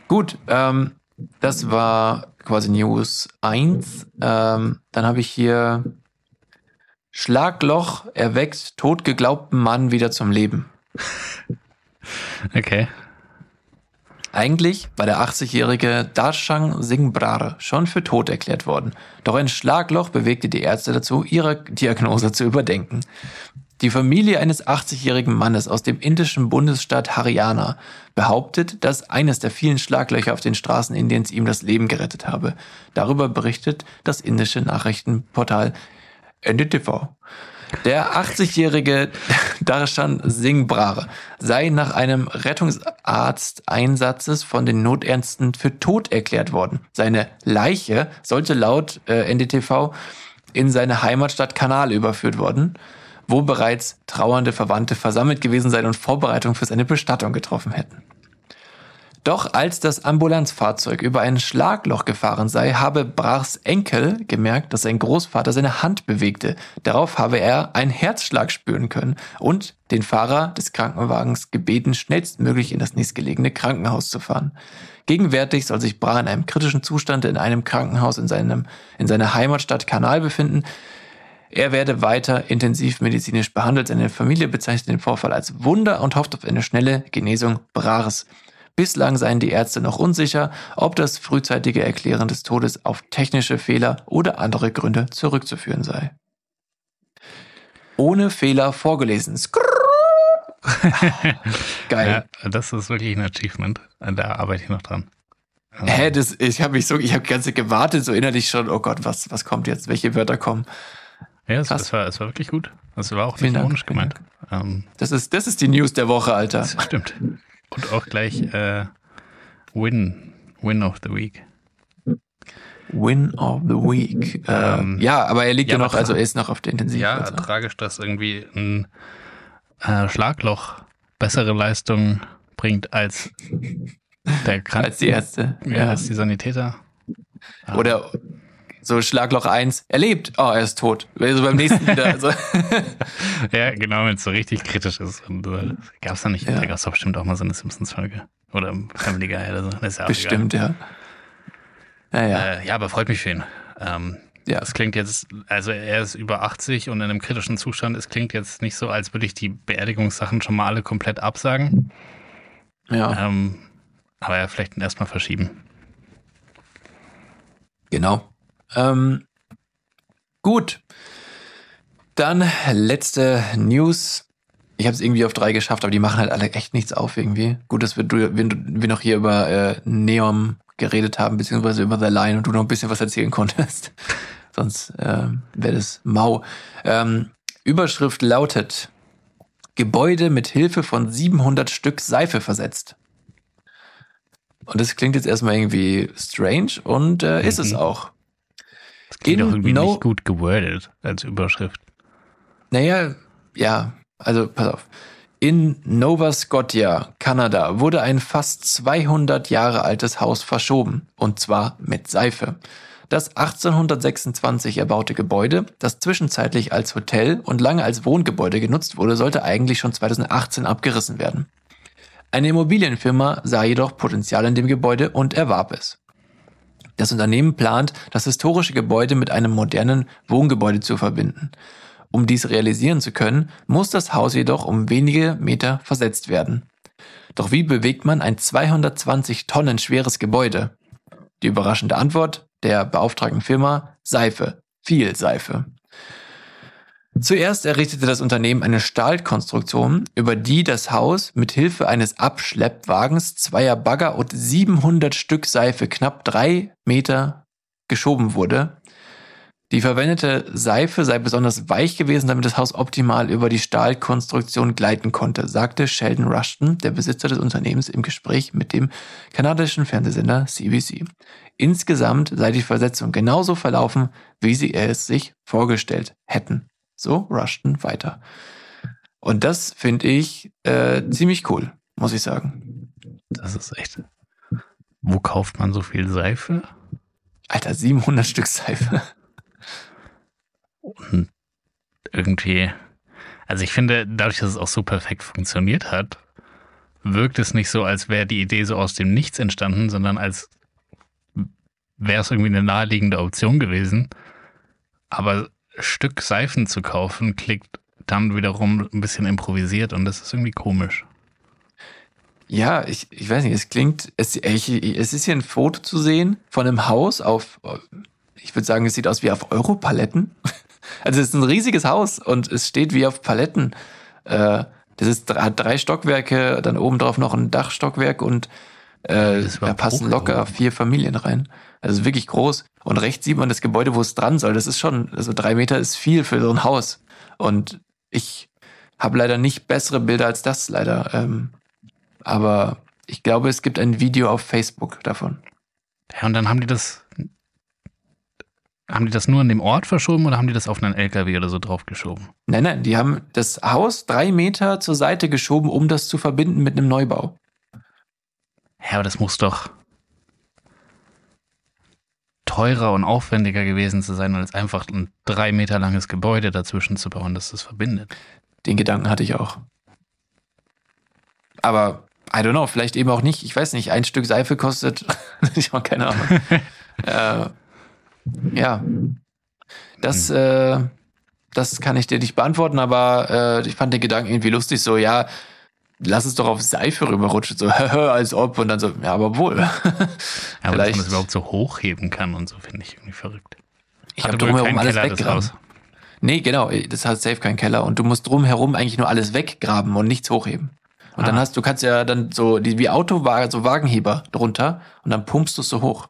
Gut, ähm, das war quasi News 1. Ähm, dann habe ich hier Schlagloch erweckt totgeglaubten Mann wieder zum Leben. Okay. Eigentlich war der 80-jährige Darshang Singh Brar schon für tot erklärt worden. Doch ein Schlagloch bewegte die Ärzte dazu, ihre Diagnose zu überdenken. Die Familie eines 80-jährigen Mannes aus dem indischen Bundesstaat Haryana behauptet, dass eines der vielen Schlaglöcher auf den Straßen Indiens ihm das Leben gerettet habe. Darüber berichtet das indische Nachrichtenportal NDTV. Der 80-jährige Darshan Singh Brar sei nach einem Rettungsarzteinsatzes von den Notärzten für tot erklärt worden. Seine Leiche sollte laut äh, NDTV in seine Heimatstadt Kanal überführt worden wo bereits trauernde Verwandte versammelt gewesen seien und Vorbereitungen für seine Bestattung getroffen hätten. Doch als das Ambulanzfahrzeug über ein Schlagloch gefahren sei, habe Brachs Enkel gemerkt, dass sein Großvater seine Hand bewegte. Darauf habe er einen Herzschlag spüren können und den Fahrer des Krankenwagens gebeten, schnellstmöglich in das nächstgelegene Krankenhaus zu fahren. Gegenwärtig soll sich Brach in einem kritischen Zustand in einem Krankenhaus in, seinem, in seiner Heimatstadt Kanal befinden. Er werde weiter intensiv medizinisch behandelt. Seine Familie bezeichnet den Vorfall als Wunder und hofft auf eine schnelle Genesung Brares. Bislang seien die Ärzte noch unsicher, ob das frühzeitige Erklären des Todes auf technische Fehler oder andere Gründe zurückzuführen sei. Ohne Fehler vorgelesen. Geil. Ja, das ist wirklich ein Achievement. Da arbeite ich noch dran. Hä, das, ich habe mich so, ich habe ganze gewartet, so innerlich schon, oh Gott, was, was kommt jetzt? Welche Wörter kommen? Ja, es, es, war, es war wirklich gut. Es war auch nicht ironisch gemeint. Ähm, das, ist, das ist die News der Woche, Alter. Das stimmt. Und auch gleich äh, Win, Win of the Week. Win of the Week. Äh, ähm, ja, aber er liegt ja, ja noch, also er ist noch auf der Intensiv. Ja, also. tragisch, dass irgendwie ein äh, Schlagloch bessere Leistung bringt als der Kranken. Als die Ärzte. Ja, ja. als die Sanitäter. Oder so Schlagloch 1, er lebt, oh, er ist tot. Also beim nächsten wieder. Also. ja, genau, wenn es so richtig kritisch ist. Und äh, gab es da nicht, ja. da gab es doch bestimmt auch mal so eine Simpsons-Folge. Oder Family Guy oder so. Das ist ja bestimmt, egal. ja. Ja, ja. Äh, ja, aber freut mich für ihn. Ähm, ja. Es klingt jetzt, also er ist über 80 und in einem kritischen Zustand. Es klingt jetzt nicht so, als würde ich die Beerdigungssachen schon mal alle komplett absagen. Ja. Ähm, aber ja, vielleicht erstmal verschieben. Genau. Ähm, gut. Dann letzte News. Ich habe es irgendwie auf drei geschafft, aber die machen halt alle echt nichts auf irgendwie. Gut, dass wir, du, wir noch hier über äh, Neon geredet haben, beziehungsweise über The Line und du noch ein bisschen was erzählen konntest. Sonst äh, wäre das mau. Ähm, Überschrift lautet Gebäude mit Hilfe von 700 Stück Seife versetzt. Und das klingt jetzt erstmal irgendwie strange und äh, ist mhm. es auch. Das klingt doch irgendwie no nicht gut gewordet als Überschrift. Naja, ja, also pass auf. In Nova Scotia, Kanada, wurde ein fast 200 Jahre altes Haus verschoben. Und zwar mit Seife. Das 1826 erbaute Gebäude, das zwischenzeitlich als Hotel und lange als Wohngebäude genutzt wurde, sollte eigentlich schon 2018 abgerissen werden. Eine Immobilienfirma sah jedoch Potenzial in dem Gebäude und erwarb es. Das Unternehmen plant, das historische Gebäude mit einem modernen Wohngebäude zu verbinden. Um dies realisieren zu können, muss das Haus jedoch um wenige Meter versetzt werden. Doch wie bewegt man ein 220 Tonnen schweres Gebäude? Die überraschende Antwort der beauftragten Firma Seife. Viel Seife. Zuerst errichtete das Unternehmen eine Stahlkonstruktion, über die das Haus mit Hilfe eines Abschleppwagens, zweier Bagger und 700 Stück Seife knapp drei Meter geschoben wurde. Die verwendete Seife sei besonders weich gewesen, damit das Haus optimal über die Stahlkonstruktion gleiten konnte, sagte Sheldon Rushton, der Besitzer des Unternehmens, im Gespräch mit dem kanadischen Fernsehsender CBC. Insgesamt sei die Versetzung genauso verlaufen, wie sie es sich vorgestellt hätten. So Rushton weiter. Und das finde ich äh, ziemlich cool, muss ich sagen. Das ist echt. Wo kauft man so viel Seife? Alter, 700 Stück Seife. Und irgendwie, also ich finde, dadurch, dass es auch so perfekt funktioniert hat, wirkt es nicht so, als wäre die Idee so aus dem Nichts entstanden, sondern als wäre es irgendwie eine naheliegende Option gewesen. Aber Stück Seifen zu kaufen, klingt dann wiederum ein bisschen improvisiert und das ist irgendwie komisch. Ja, ich, ich weiß nicht, es klingt, es, ich, es ist hier ein Foto zu sehen von einem Haus auf, ich würde sagen, es sieht aus wie auf Europaletten. Also es ist ein riesiges Haus und es steht wie auf Paletten. Äh, das ist, hat drei Stockwerke, dann oben drauf noch ein Dachstockwerk und äh, da passen locker vier Familien rein. Also wirklich groß. Und rechts sieht man das Gebäude, wo es dran soll. Das ist schon, also drei Meter ist viel für so ein Haus. Und ich habe leider nicht bessere Bilder als das, leider. Ähm, aber ich glaube, es gibt ein Video auf Facebook davon. Ja, und dann haben die das. Haben die das nur an dem Ort verschoben oder haben die das auf einen LKW oder so draufgeschoben? Nein, nein, die haben das Haus drei Meter zur Seite geschoben, um das zu verbinden mit einem Neubau. Ja, aber das muss doch teurer und aufwendiger gewesen zu sein, als einfach ein drei Meter langes Gebäude dazwischen zu bauen, das das verbindet. Den Gedanken hatte ich auch. Aber I don't know, vielleicht eben auch nicht. Ich weiß nicht, ein Stück Seife kostet, ich habe keine Ahnung. äh, ja, das, äh, das kann ich dir nicht beantworten, aber äh, ich fand den Gedanken irgendwie lustig, so, ja, lass es doch auf Seife rüberrutschen, so, als ob, und dann so, ja, aber wohl. Ja, aber dass man das überhaupt so hochheben kann und so, finde ich irgendwie verrückt. Ich habe drumherum alles Keller, weggraben. Nee, genau, das hat safe keinen Keller und du musst drumherum eigentlich nur alles weggraben und nichts hochheben. Und dann Ah. hast du kannst ja dann so die wie Autowagen, so Wagenheber drunter und dann pumpst du es so hoch.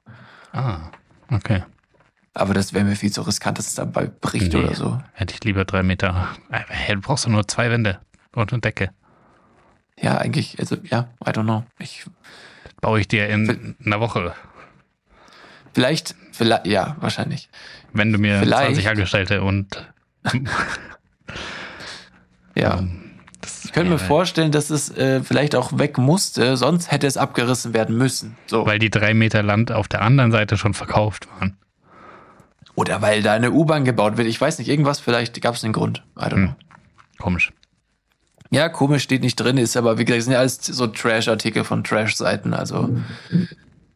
Ah, okay. Aber das wäre mir viel zu riskant, dass es dabei bricht Nee. oder so. Hätte ich lieber drei Meter. Äh, Hey, du brauchst nur zwei Wände und eine Decke. Ja, eigentlich, also ja, I don't know. Ich, Baue ich dir in einer Woche, vielleicht, vielleicht, ja, wahrscheinlich. wenn du mir Vielleicht. 20 Angestellte und Ja. ähm, Ich könnte mir vorstellen, dass es äh, vielleicht auch weg musste, sonst hätte es abgerissen werden müssen. So. Weil die drei Meter Land auf der anderen Seite schon verkauft waren. Oder weil da eine U-Bahn gebaut wird. Ich weiß nicht, irgendwas, vielleicht gab es einen Grund. I don't know. Hm. Komisch. Ja, komisch steht nicht drin, ist aber, wie gesagt, sind ja alles so Trash-Artikel von Trash-Seiten, also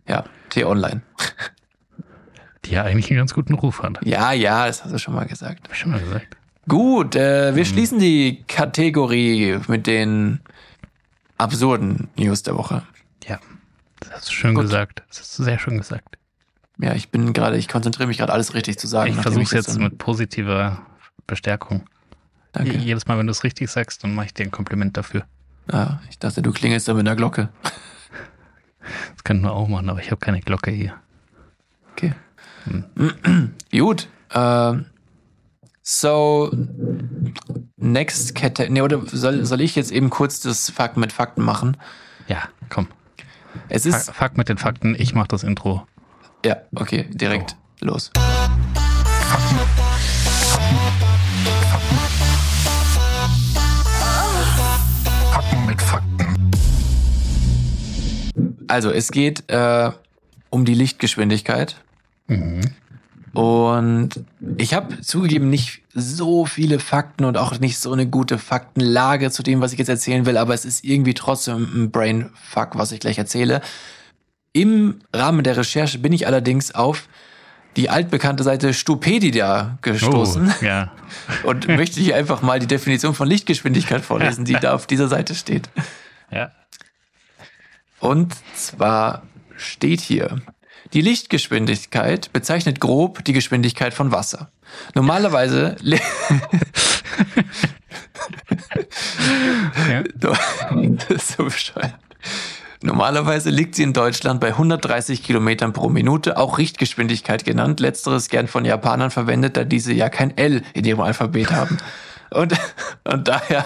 ja, T-Online. Die ja eigentlich einen ganz guten Ruf hat. Hab Ja, ja, das hast du schon mal gesagt. ich schon mal gesagt. Gut, äh, wir schließen die Kategorie mit den absurden News der Woche. Ja. Das hast du schön Gut. gesagt. Das hast du sehr schön gesagt. Ja, ich bin gerade, ich konzentriere mich gerade alles richtig zu sagen. Ich versuche es jetzt so- mit positiver Bestärkung. Danke. Jedes Mal, wenn du es richtig sagst, dann mache ich dir ein Kompliment dafür. Ah, ich dachte, du klingelst da mit einer Glocke. Das könnten wir auch machen, aber ich habe keine Glocke hier. Okay. Gut. ähm, so, next Kette. Ne, oder soll, soll ich jetzt eben kurz das Fakt mit Fakten machen? Ja, komm. Es ist. fuck mit den Fakten, ich mache das Intro. Ja, okay, direkt los. Hacken Also, es geht äh, um die Lichtgeschwindigkeit. Und ich habe zugegeben nicht so viele Fakten und auch nicht so eine gute Faktenlage zu dem, was ich jetzt erzählen will, aber es ist irgendwie trotzdem ein Brainfuck, was ich gleich erzähle. Im Rahmen der Recherche bin ich allerdings auf die altbekannte Seite Stupedia gestoßen Oh, ja. und möchte hier einfach mal die Definition von Lichtgeschwindigkeit vorlesen, die da auf dieser Seite steht. Ja. Und zwar steht hier, die Lichtgeschwindigkeit bezeichnet grob die Geschwindigkeit von Wasser. Normalerweise, ja. so bescheuert. Normalerweise liegt sie in Deutschland bei 130 Kilometern pro Minute, auch Richtgeschwindigkeit genannt. Letzteres gern von Japanern verwendet, da diese ja kein L in ihrem Alphabet haben. Und, und daher,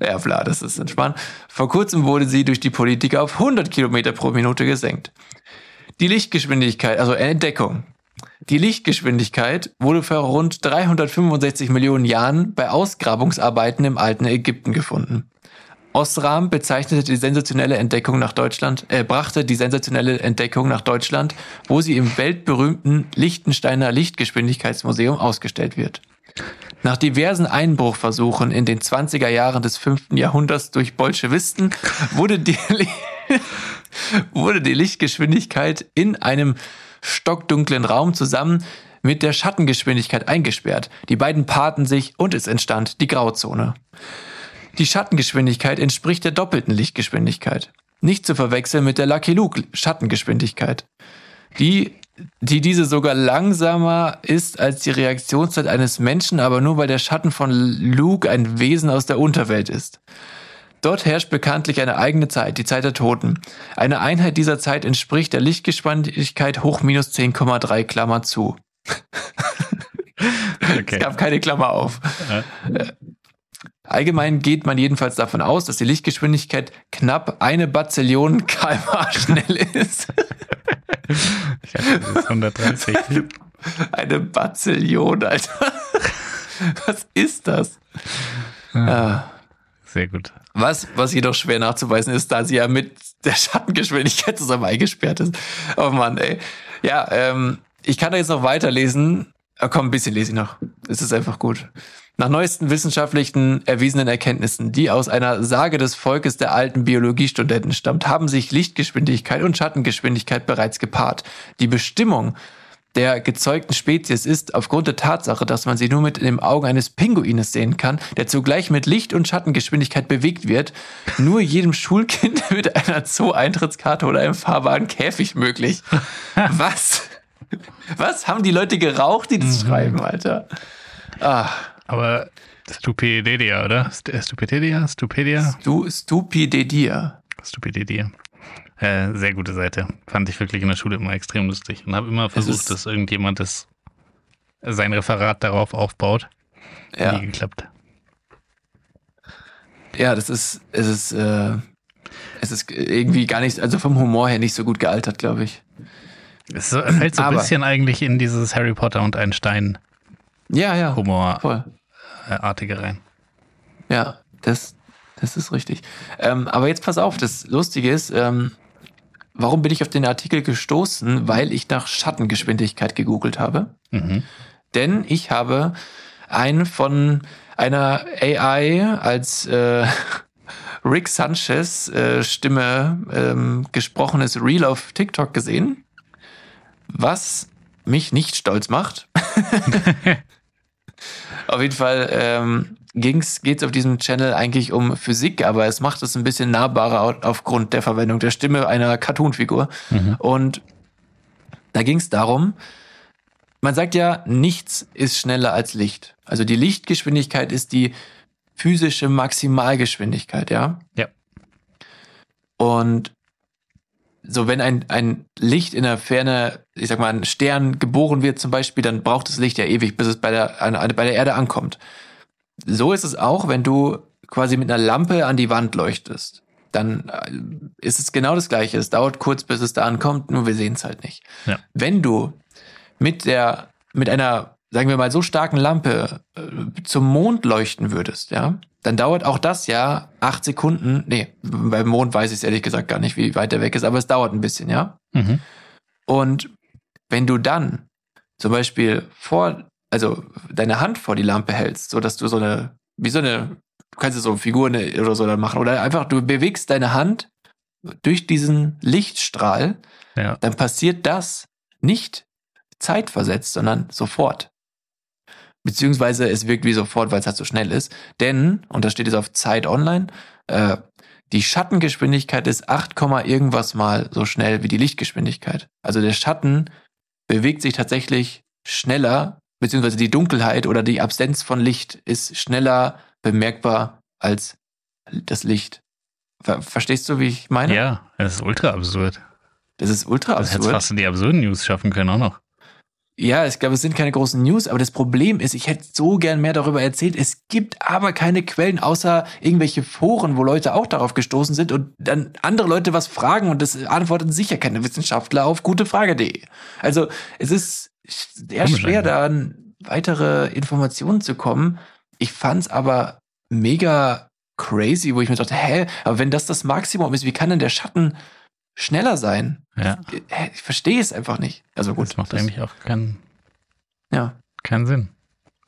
ja klar, das ist entspannt. Vor kurzem wurde sie durch die Politiker auf 100 Kilometer pro Minute gesenkt. Die Lichtgeschwindigkeit, also Entdeckung. Die Lichtgeschwindigkeit wurde vor rund 365 Millionen Jahren bei Ausgrabungsarbeiten im alten Ägypten gefunden. Osram bezeichnete die sensationelle Entdeckung nach Deutschland, äh, brachte die sensationelle Entdeckung nach Deutschland, wo sie im weltberühmten Liechtensteiner Lichtgeschwindigkeitsmuseum ausgestellt wird. Nach diversen Einbruchversuchen in den 20er Jahren des 5. Jahrhunderts durch Bolschewisten wurde die, wurde die Lichtgeschwindigkeit in einem stockdunklen Raum zusammen mit der Schattengeschwindigkeit eingesperrt. Die beiden paarten sich und es entstand die Grauzone. Die Schattengeschwindigkeit entspricht der doppelten Lichtgeschwindigkeit. Nicht zu verwechseln mit der Lucky Luke Schattengeschwindigkeit. Die, die diese sogar langsamer ist als die Reaktionszeit eines Menschen, aber nur weil der Schatten von Luke ein Wesen aus der Unterwelt ist. Dort herrscht bekanntlich eine eigene Zeit, die Zeit der Toten. Eine Einheit dieser Zeit entspricht der Lichtgeschwindigkeit hoch minus 10,3 Klammer zu. Okay. Es gab keine Klammer auf. Äh, Allgemein geht man jedenfalls davon aus, dass die Lichtgeschwindigkeit knapp eine Bazillion kmh schnell ist. Ich dachte, das ist 130. Eine Bazillion, Alter. Was ist das? Ah. Sehr gut. Was, was jedoch schwer nachzuweisen ist, da sie ja mit der Schattengeschwindigkeit zusammen eingesperrt ist. Oh Mann, ey. Ja, ähm, ich kann da jetzt noch weiterlesen. Ah, komm, ein bisschen lese ich noch. Es ist einfach gut. Nach neuesten wissenschaftlichen erwiesenen Erkenntnissen, die aus einer Sage des Volkes der alten Biologiestudenten stammt, haben sich Lichtgeschwindigkeit und Schattengeschwindigkeit bereits gepaart. Die Bestimmung der gezeugten Spezies ist aufgrund der Tatsache, dass man sie nur mit dem Auge eines Pinguines sehen kann, der zugleich mit Licht- und Schattengeschwindigkeit bewegt wird, nur jedem Schulkind mit einer Zoo-Eintrittskarte oder einem fahrbaren Käfig möglich. Was? Was haben die Leute geraucht, die das schreiben, Alter? Ah, Aber Stupidedia, oder? Äh, Stupidedia? Stupedia? du Stupidedia. Stupidedia. Äh, sehr gute Seite. Fand ich wirklich in der Schule immer extrem lustig und habe immer versucht, dass irgendjemand das, sein Referat darauf aufbaut. Ja, Nie geklappt. ja, das ist, es ist, äh, es ist irgendwie gar nicht, also vom Humor her nicht so gut gealtert, glaube ich. Es fällt so ein bisschen eigentlich in dieses Harry Potter und Einstein Ja, ja, Humorartige voll. Rein. Ja, das, das ist richtig. Ähm, aber jetzt pass auf, das Lustige ist, ähm, warum bin ich auf den Artikel gestoßen? Weil ich nach Schattengeschwindigkeit gegoogelt habe. Mhm. Denn ich habe ein von einer AI als äh, Rick Sanchez äh, Stimme ähm, gesprochenes Reel auf TikTok gesehen, was mich nicht stolz macht. auf jeden Fall ähm, ging's, geht's auf diesem Channel eigentlich um Physik, aber es macht es ein bisschen nahbarer au- aufgrund der Verwendung der Stimme einer Cartoonfigur. Und da ging's darum, man sagt ja, nichts ist schneller als Licht. Also die Lichtgeschwindigkeit ist die physische Maximalgeschwindigkeit, ja? Ja. Und so, wenn ein, ein Licht in der Ferne, ich sag mal, ein Stern geboren wird zum Beispiel, dann braucht das Licht ja ewig, bis es bei der, an, bei der Erde ankommt. So ist es auch, wenn du quasi mit einer Lampe an die Wand leuchtest. Dann äh, ist es genau das Gleiche. Es dauert kurz, bis es da ankommt, nur wir sehen es halt nicht. Ja. Wenn du mit der, mit einer, sagen wir mal, so starken Lampe äh, zum Mond leuchten würdest, ja, dann dauert auch das ja acht Sekunden. Nee, beim Mond weiß ich es ehrlich gesagt gar nicht, wie weit er weg ist, aber es dauert ein bisschen, ja. Mhm. Und wenn du dann zum Beispiel vor, also deine Hand vor die Lampe hältst, so dass du so eine, wie so eine, du kannst so Figuren oder so dann machen, oder einfach du bewegst deine Hand durch diesen Lichtstrahl, Ja. dann passiert das nicht zeitversetzt, sondern sofort. Beziehungsweise es wirkt wie sofort, weil es halt so schnell ist. Denn, und das steht jetzt auf Zeit Online, äh, die Schattengeschwindigkeit ist 8, Komma irgendwas mal so schnell wie die Lichtgeschwindigkeit. Also der Schatten bewegt sich tatsächlich schneller, beziehungsweise die Dunkelheit oder die Absenz von Licht ist schneller bemerkbar als das Licht. Ver verstehst du, wie ich meine? Ja, das ist ultra absurd. Das ist ultra Das hätte absurd. fast in die absurden News schaffen können auch noch. Ja, ich glaube, es sind keine großen News, aber das Problem ist, ich hätte so gern mehr darüber erzählt. Es gibt aber keine Quellen außer irgendwelche Foren, wo Leute auch darauf gestoßen sind und dann andere Leute was fragen und das antworten sicher keine Wissenschaftler auf gutefrage.de. Also es ist sehr schwer, da an weitere Informationen zu kommen. Ich fand's aber mega crazy, wo ich mir dachte, hä, aber wenn das das Maximum ist, wie kann denn der Schatten schneller sein? Ja, Hä, Ich verstehe es einfach nicht. Also gut, das macht eigentlich auch keinen, ja. keinen Sinn.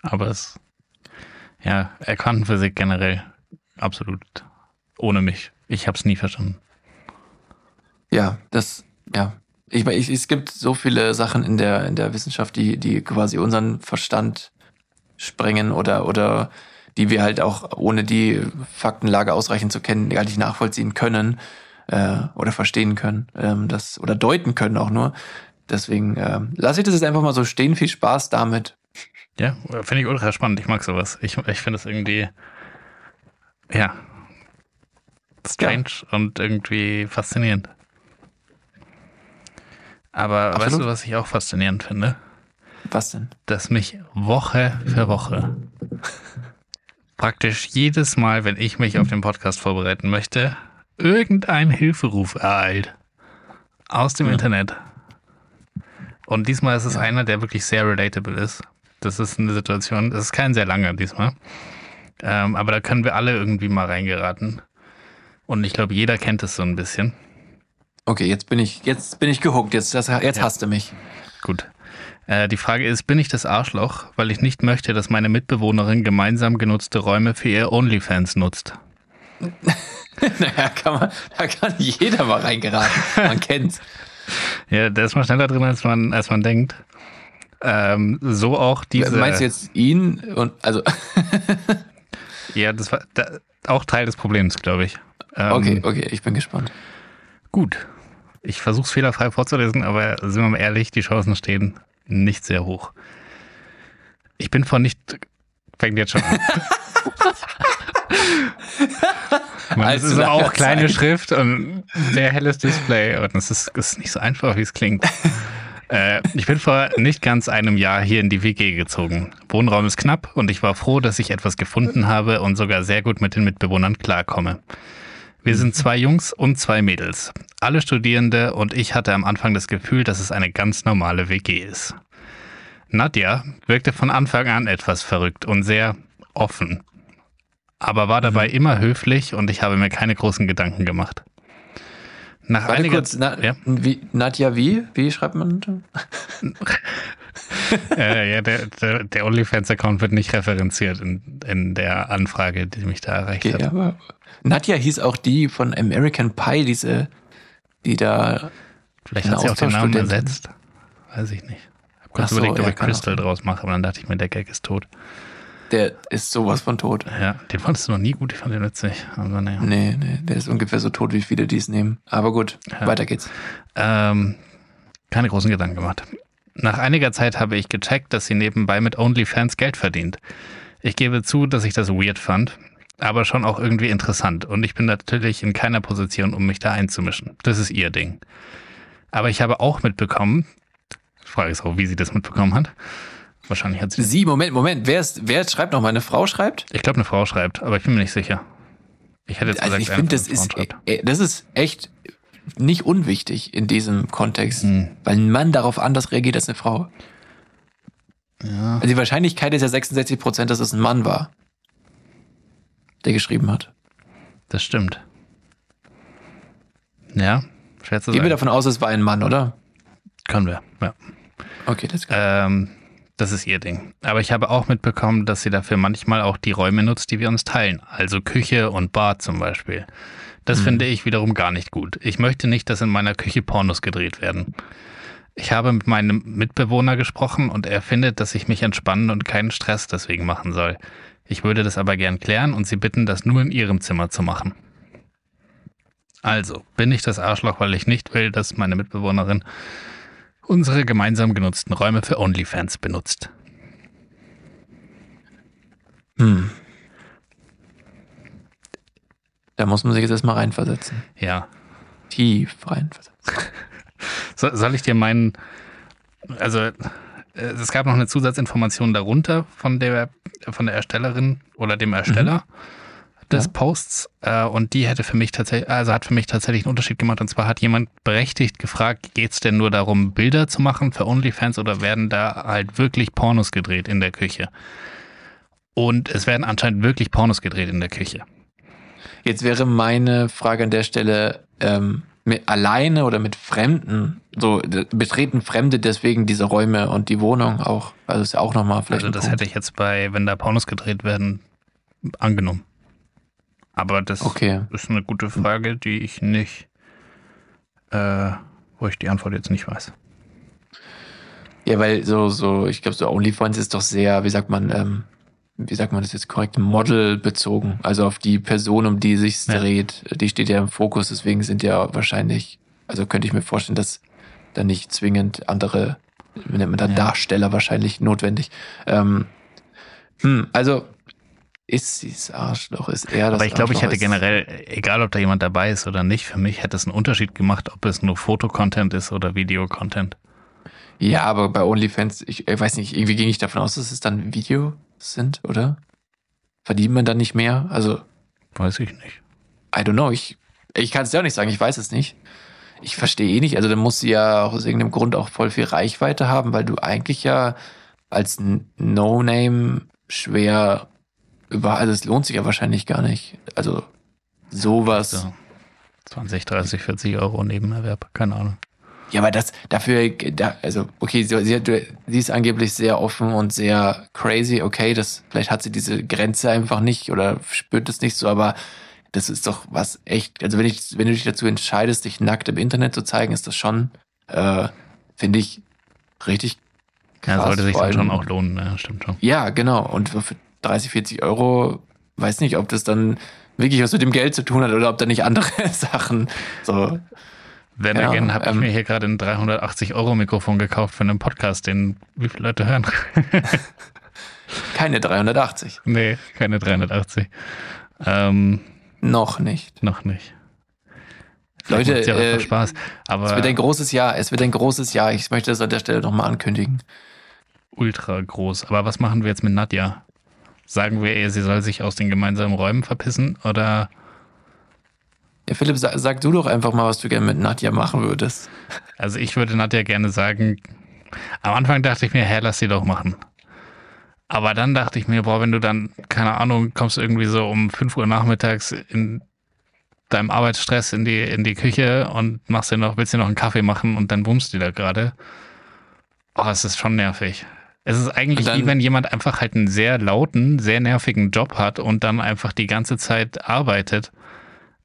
Aber es Ja, Quantenphysik generell. Absolut. Ohne mich. Ich habe es nie verstanden. Ja, das, ja. Ich, ich, es gibt so viele Sachen in der, in der Wissenschaft, die, die quasi unseren Verstand sprengen oder, oder die wir halt auch ohne die Faktenlage ausreichend zu kennen, gar nicht nachvollziehen können äh, oder verstehen können, ähm, das, oder deuten können auch nur. Deswegen äh, lasse ich das jetzt einfach mal so stehen. Viel Spaß damit. Ja, finde ich ultra spannend. Ich mag sowas. Ich, ich finde es irgendwie, ja, strange ja. und irgendwie faszinierend. Aber Absolut. weißt du, was ich auch faszinierend finde? Was denn? Dass mich Woche für Woche praktisch jedes Mal, wenn ich mich auf den Podcast vorbereiten möchte, irgendein Hilferuf ereilt. Aus dem ja. Internet. Und diesmal ist es einer, der wirklich sehr relatable ist. Das ist eine Situation, das ist kein sehr langer diesmal. Ähm, aber da können wir alle irgendwie mal reingeraten. Und ich glaube, jeder kennt es so ein bisschen. Okay, jetzt bin ich, jetzt bin ich gehuckt. Jetzt, das, jetzt ja. hasst du mich. Gut. Äh, die Frage ist, bin ich das Arschloch, weil ich nicht möchte, dass meine Mitbewohnerin gemeinsam genutzte Räume für ihr OnlyFans nutzt? naja, kann man, da kann jeder mal reingeraten. Man kennt's. Ja, der ist mal schneller drin, als man, als man denkt. Ähm, so auch diese. Meinst du jetzt ihn und also? ja, das war da, auch Teil des Problems, glaube ich. Ähm, okay, okay, ich bin gespannt. Gut. Ich versuche es fehlerfrei vorzulesen, aber sind wir mal ehrlich, die Chancen stehen nicht sehr hoch. Ich bin von nicht. Fängt jetzt schon an. Man, es ist auch kleine Zeit. Schrift und sehr helles Display und es ist, ist nicht so einfach, wie es klingt. äh, ich bin vor nicht ganz einem Jahr hier in die WG gezogen. Wohnraum ist knapp und ich war froh, dass ich etwas gefunden habe und sogar sehr gut mit den Mitbewohnern klarkomme. Wir sind zwei Jungs und zwei Mädels. Alle Studierende und ich hatte am Anfang das Gefühl, dass es eine ganz normale WG ist. Nadja wirkte von Anfang an etwas verrückt und sehr offen aber war dabei mhm. immer höflich und ich habe mir keine großen Gedanken gemacht. Nach Warte einiger kurz, Na, ja? wie, Nadja wie? Wie schreibt man? äh, ja, der, der, der OnlyFans-Account wird nicht referenziert in, in der Anfrage, die mich da erreicht okay, hat. Aber Nadja hieß auch die von American Pie, diese, die da. Vielleicht hat sie auch den Namen ersetzt. Weiß ich nicht. Ich habe kurz so, überlegt, ob ja, ich Crystal draus mache, aber dann dachte ich mir, der Gag ist tot. Der ist sowas von tot. Ja, den fandest du noch nie gut, ich fand den witzig. Aber naja. Nee, nee, der ist ungefähr so tot, wie viele die es nehmen. Aber gut, ja. weiter geht's. Ähm, keine großen Gedanken gemacht. Nach einiger Zeit habe ich gecheckt, dass sie nebenbei mit OnlyFans Geld verdient. Ich gebe zu, dass ich das weird fand, aber schon auch irgendwie interessant. Und ich bin natürlich in keiner Position, um mich da einzumischen. Das ist ihr Ding. Aber ich habe auch mitbekommen, frage ich auch, wie sie das mitbekommen hat, Wahrscheinlich hat sie. Sie, Moment, Moment. Wer, ist, wer schreibt noch? Meine Frau schreibt? Ich glaube, eine Frau schreibt, aber ich bin mir nicht sicher. Ich hätte jetzt also gesagt, ich finde, das ist, äh, das ist echt nicht unwichtig in diesem Kontext, hm. weil ein Mann darauf anders reagiert als eine Frau. Ja. Also die Wahrscheinlichkeit ist ja 66 Prozent, dass es ein Mann war, der geschrieben hat. Das stimmt. Ja, schwer zu. Gehen wir davon aus, es war ein Mann, oder? Können wir, ja. Okay, das ähm, das ist ihr Ding. Aber ich habe auch mitbekommen, dass sie dafür manchmal auch die Räume nutzt, die wir uns teilen. Also Küche und Bad zum Beispiel. Das mhm. finde ich wiederum gar nicht gut. Ich möchte nicht, dass in meiner Küche Pornos gedreht werden. Ich habe mit meinem Mitbewohner gesprochen und er findet, dass ich mich entspannen und keinen Stress deswegen machen soll. Ich würde das aber gern klären und sie bitten, das nur in ihrem Zimmer zu machen. Also, bin ich das Arschloch, weil ich nicht will, dass meine Mitbewohnerin unsere gemeinsam genutzten Räume für OnlyFans benutzt. Hm. Da muss man sich jetzt erstmal reinversetzen. Ja. Tief reinversetzen. so, soll ich dir meinen, also äh, es gab noch eine Zusatzinformation darunter von der, von der Erstellerin oder dem Ersteller. Mhm des ja. Posts äh, und die hätte für mich tatsächlich, also hat für mich tatsächlich einen Unterschied gemacht. Und zwar hat jemand berechtigt gefragt, geht es denn nur darum, Bilder zu machen für OnlyFans oder werden da halt wirklich Pornos gedreht in der Küche? Und es werden anscheinend wirklich Pornos gedreht in der Küche. Jetzt wäre meine Frage an der Stelle, ähm, mit alleine oder mit Fremden, so betreten Fremde deswegen diese Räume und die Wohnung auch. Also ist ja auch nochmal vielleicht. Also das hätte ich jetzt bei, wenn da Pornos gedreht werden, angenommen. Aber das Okay. ist eine gute Frage, die ich nicht, äh, wo ich die Antwort jetzt nicht weiß. Ja, weil so, so, ich glaube, so OnlyFans ist doch sehr, wie sagt man, ähm, wie sagt man das jetzt korrekt, modelbezogen. Also auf die Person, um die sich Ja. dreht, die steht ja im Fokus, deswegen sind ja wahrscheinlich, also könnte ich mir vorstellen, dass da nicht zwingend andere, wie nennt man da, Ja. Darsteller wahrscheinlich notwendig. Ähm, hm, also ist dieses Arschloch, ist er das Aber ich glaube, ich hätte generell, egal ob da jemand dabei ist oder nicht, für mich hätte es einen Unterschied gemacht, ob es nur Fotocontent ist oder Videocontent. Ja, aber bei OnlyFans, ich, ich weiß nicht, irgendwie ging ich davon aus, dass es dann Videos sind, oder? Verdient man dann nicht mehr? Also, Weiß ich nicht. I don't know. Ich, ich kann es dir auch nicht sagen, ich weiß es nicht. Ich verstehe eh nicht. Also, dann musst du ja aus irgendeinem Grund auch voll viel Reichweite haben, weil du eigentlich ja als No-Name schwer also es lohnt sich ja wahrscheinlich gar nicht. Also, sowas. So 20, 30, 40 Euro Nebenerwerb, keine Ahnung. Ja, aber das dafür, da, also okay, sie, sie, hat- sie ist angeblich sehr offen und sehr crazy. Okay, das vielleicht hat sie diese Grenze einfach nicht oder spürt es nicht so, aber das ist doch was echt. Also wenn ich, wenn du dich dazu entscheidest, dich nackt im Internet zu zeigen, ist das schon, äh, finde ich richtig Ja, krass. sollte sich dann schon auch lohnen, ne? stimmt schon. Ja, genau. Und für 30, 40 Euro, weiß nicht, ob das dann wirklich was mit dem Geld zu tun hat oder ob da nicht andere Sachen so. Then Ja, again habe ich ähm, mir hier gerade ein 380 Euro Mikrofon gekauft für einen Podcast, den wie viele Leute hören? Keine 380. nee, keine 380. Ähm, Noch nicht. noch nicht. Leute, ja äh, Spaß. Es wird ein großes Jahr. Es wird ein großes Jahr. Ich möchte das an der Stelle nochmal ankündigen. ultra groß. Aber was machen wir jetzt mit Nadja? Sagen wir ihr, sie soll sich aus den gemeinsamen Räumen verpissen oder Ja, Philipp, sag, sag du doch einfach mal, was du gerne mit Nadja machen würdest. Also ich würde Nadja gerne sagen, am Anfang dachte ich mir, hä, lass sie doch machen. Aber dann dachte ich mir, boah, wenn du dann, keine Ahnung, kommst irgendwie so um 5 Uhr nachmittags in deinem Arbeitsstress in die, in die Küche und machst dir noch, willst dir noch einen Kaffee machen und dann bummst du da gerade. Oh, es ist schon nervig. Es ist eigentlich dann- wie wenn jemand einfach halt einen sehr lauten, sehr nervigen Job hat und dann einfach die ganze Zeit arbeitet.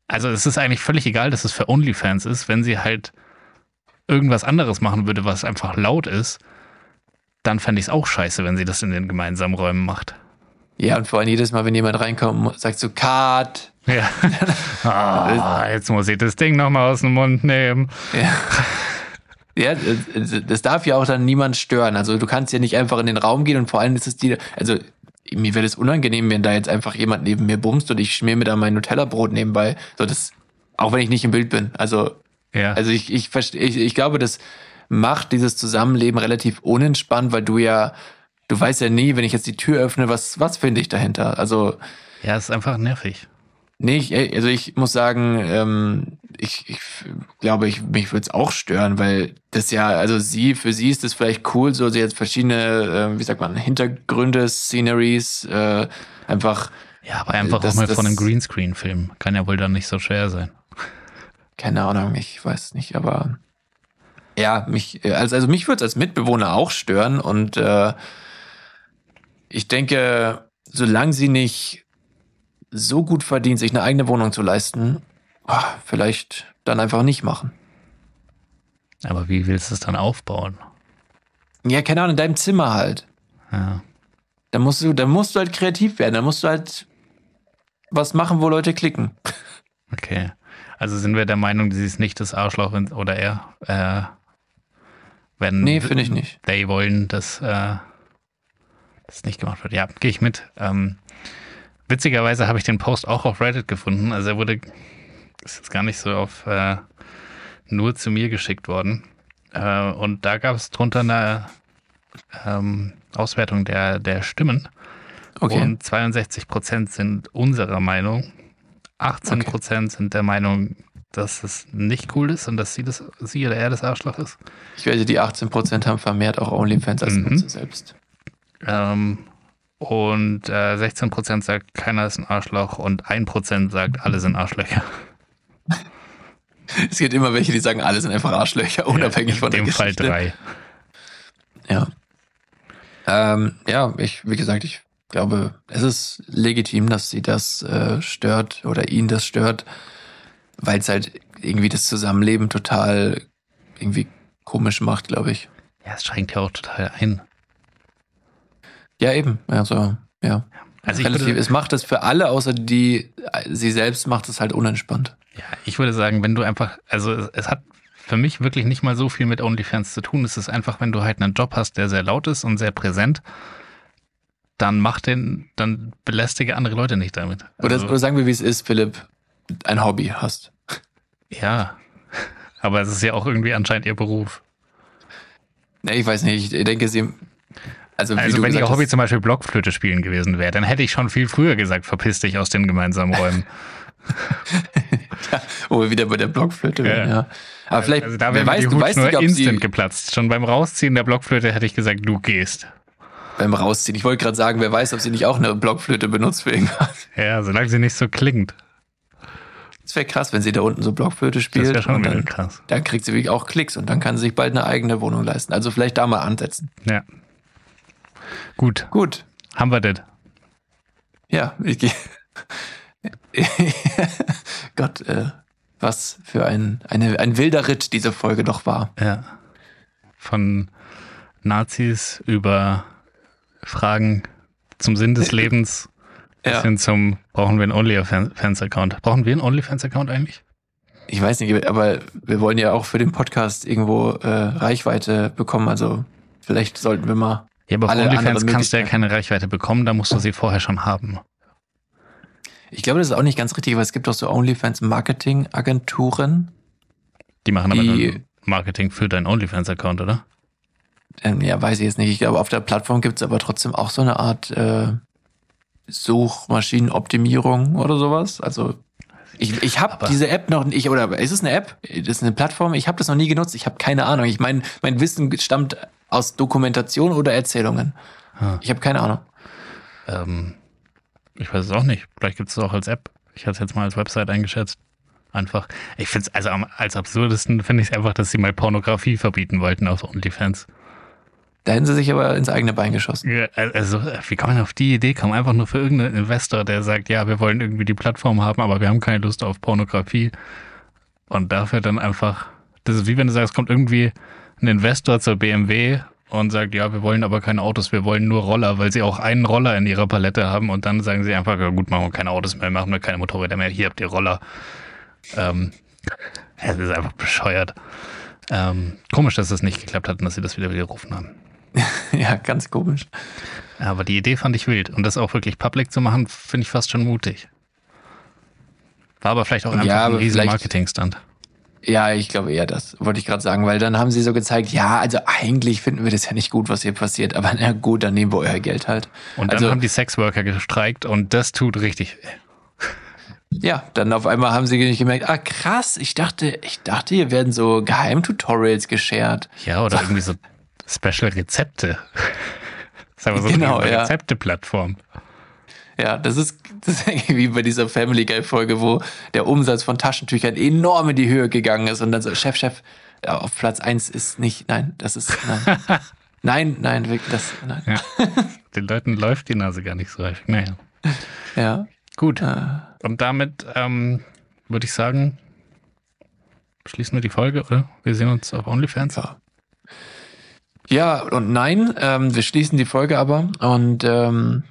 Also es ist eigentlich völlig egal, dass es für OnlyFans ist, wenn sie halt irgendwas anderes machen würde, was einfach laut ist, dann fände ich es auch scheiße, wenn sie das in den gemeinsamen Räumen macht. Ja, und vor allem jedes Mal, wenn jemand reinkommt, sagst du Cut. Ja. Ah, jetzt muss ich das Ding nochmal aus dem Mund nehmen. Ja. Ja, äh, das darf ja auch dann niemand stören. Also du kannst ja nicht einfach in den Raum gehen und vor allem ist es dir, also mir wäre es unangenehm, wenn da jetzt einfach jemand neben mir bumst und ich schmier mir da mein Nutella-Brot nebenbei. So das, auch wenn ich nicht im Bild bin. Also Ja. Also ich, ich, verste- ich, ich glaube, das macht dieses Zusammenleben relativ unentspannt, weil du ja, du weißt ja nie, wenn ich jetzt die Tür öffne, was, was finde ich dahinter? Also, ja, es ist einfach nervig. nee, ich, also ich muss sagen, ähm, ich, ich glaube, ich, mich würde es auch stören, weil das ja, also sie, für sie ist das vielleicht cool, so sie jetzt verschiedene, äh, wie sagt man, Hintergründe, Sceneries, äh, einfach, Ja, aber einfach Das- auch mal das- von einem Greenscreen-Film. Kann ja wohl dann nicht so schwer sein. keine Ahnung, ich weiß nicht, aber ja, mich, also, also mich würde es als Mitbewohner auch stören und äh, ich denke, solange sie nicht so gut verdient, sich eine eigene Wohnung zu leisten, vielleicht dann einfach nicht machen. Aber wie willst du es dann aufbauen? Ja, keine Ahnung, in deinem Zimmer halt. Ja. Da musst du, da musst du halt kreativ werden, da musst du halt was machen, wo Leute klicken. Okay. Also sind wir der Meinung, sie ist nicht das Arschloch oder er, äh, wenn Nee, finde ich nicht. they wollen, dass äh, das nicht gemacht wird. Ja, gehe ich mit. Ähm, witzigerweise habe ich den Post auch auf Reddit gefunden. Also er wurde, ist jetzt gar nicht so auf äh, nur zu mir geschickt worden. Äh, und da gab es drunter eine ähm, Auswertung der, der Stimmen. Okay. Und 62 Prozent sind unserer Meinung. 18 Prozent sind der Meinung, dass es nicht cool ist und dass sie, das, sie oder er das Arschloch ist. ich wette, die 18% haben vermehrt auch OnlyFans als Mhm. Nutzer selbst. Ähm, und äh, 16 Prozent sagt, keiner ist ein Arschloch und 1 Prozent sagt, alle sind Arschlöcher. Es gibt immer welche, die sagen, alle sind einfach Arschlöcher, unabhängig in von der dem Fall Geschichte. drei. Ja. Ähm, ja, ich, wie gesagt, ich glaube, es ist legitim, dass sie das äh, stört oder ihn das stört, weil es halt irgendwie das Zusammenleben total irgendwie komisch macht, glaube ich. Ja, es schränkt ja auch total ein. Ja, eben. Also, ja. Also ich Relativ, würde, es macht es für alle, außer die, sie selbst macht es halt unentspannt. ja, ich würde sagen, wenn du einfach, also es, es hat für mich wirklich nicht mal so viel mit OnlyFans zu tun. Es ist einfach, wenn du halt einen Job hast, der sehr laut ist und sehr präsent, dann mach den, dann belästige andere Leute nicht damit. Oder, Also, oder sagen wir, wie es ist, Philipp, ein Hobby hast. ja. Aber es ist ja auch irgendwie anscheinend ihr Beruf. Ich weiß nicht, ich denke, sie, also, Also wenn ihr Hobby zum Beispiel Blockflöte spielen gewesen wäre, dann hätte ich schon viel früher gesagt, verpiss dich aus den gemeinsamen Räumen. wo wir wieder bei der Blockflöte wären, Ja. ja. Aber vielleicht, also da wer wäre weiß, die du Hut weißt nur nicht, ob instant sie geplatzt. Schon beim Rausziehen der Blockflöte hätte ich gesagt, du gehst. beim Rausziehen, ich wollte gerade sagen, wer weiß, ob sie nicht auch eine Blockflöte benutzt für irgendwas. Ja, solange sie nicht so klingt. Es wäre krass, wenn sie da unten so Blockflöte Das spielt. wäre schon dann, krass. dann kriegt sie wirklich auch Klicks und dann kann sie sich bald eine eigene Wohnung leisten. Also vielleicht da mal ansetzen. Ja. Gut, Gut. haben wir das. Ja, ich gehe. Gott, äh, was für ein, eine, ein wilder Ritt diese Folge doch war. Ja. Von Nazis über Fragen zum Sinn des Lebens bis Ja. hin zum, brauchen wir einen OnlyFans-Account? Brauchen wir einen OnlyFans-Account eigentlich? Ich weiß nicht, aber wir wollen ja auch für den Podcast irgendwo äh, Reichweite bekommen. Also vielleicht sollten wir mal. Ja, aber auf Alle OnlyFans kannst du ja keine Reichweite bekommen, da musst du sie vorher schon haben. Ich glaube, das ist auch nicht ganz richtig, weil es gibt auch so OnlyFans-Marketing-Agenturen. Die machen aber Die- nur Marketing für deinen OnlyFans-Account, oder? Ähm, ja, weiß ich jetzt nicht. Ich glaube, auf der Plattform gibt es aber trotzdem auch so eine Art äh, Suchmaschinenoptimierung oder sowas. Also ich, ich habe diese App noch nicht, oder ist es eine App? Das ist eine Plattform? Ich habe das noch nie genutzt. Ich habe keine Ahnung. Ich mein, mein Wissen stammt aus Dokumentation oder Erzählungen. Ah. Ich habe keine Ahnung. Ähm, ich weiß es auch nicht. Vielleicht gibt es es auch als App. Ich hatte es jetzt mal als Website eingeschätzt. Einfach. Ich finde es, also am- als absurdesten finde ich es einfach, dass sie mal Pornografie verbieten wollten auf OnlyFans. Da hätten sie sich aber ins eigene Bein geschossen. Ja, Also, wie kann man auf die Idee kommen? Einfach nur für irgendeinen Investor, der sagt, ja, wir wollen irgendwie die Plattform haben, aber wir haben keine Lust auf Pornografie. Und dafür dann einfach, das ist wie wenn du sagst, kommt irgendwie ein Investor zur BMW und sagt, ja, wir wollen aber keine Autos, wir wollen nur Roller, weil sie auch einen Roller in ihrer Palette haben und dann sagen sie einfach, ja gut, machen wir keine Autos mehr, machen wir keine Motorräder mehr, hier habt ihr Roller. Ähm, es ist einfach bescheuert. Ähm, komisch, dass das nicht geklappt hat und dass sie das wieder widerrufen haben. ja, ganz komisch. Aber die Idee fand ich wild. Und das auch wirklich public zu machen, finde ich fast schon mutig. War aber vielleicht auch einfach Ja, ein riesen Marketingstand. Ja, ich glaube eher das, wollte ich gerade sagen, weil dann haben sie so gezeigt, ja, also eigentlich finden wir das ja nicht gut, was hier passiert, aber na gut, dann nehmen wir euer Geld halt. Und dann also, haben die Sexworker gestreikt und das tut richtig weh. Ja, dann auf einmal haben sie nicht gemerkt, ah krass, ich dachte, ich dachte, hier werden so Geheimtutorials geshared. Ja, oder irgendwie so Special Rezepte. Ist aber so Genau, eine ja. Rezepte-Plattform. Ja, das ist, das ist irgendwie wie bei dieser Family Guy Folge, wo der Umsatz von Taschentüchern enorm in die Höhe gegangen ist und dann so, Chef, Chef, ja, auf Platz eins ist nicht, nein, das ist, nein. nein, nein, wirklich, das, nein. Ja. Den Leuten läuft die Nase gar nicht so häufig. Naja. Ja. Gut. Äh, Und damit ähm, würde ich sagen, schließen wir die Folge, oder? Wir sehen uns auf OnlyFans. Ja. Ja und nein, ähm, wir schließen die Folge aber und ähm,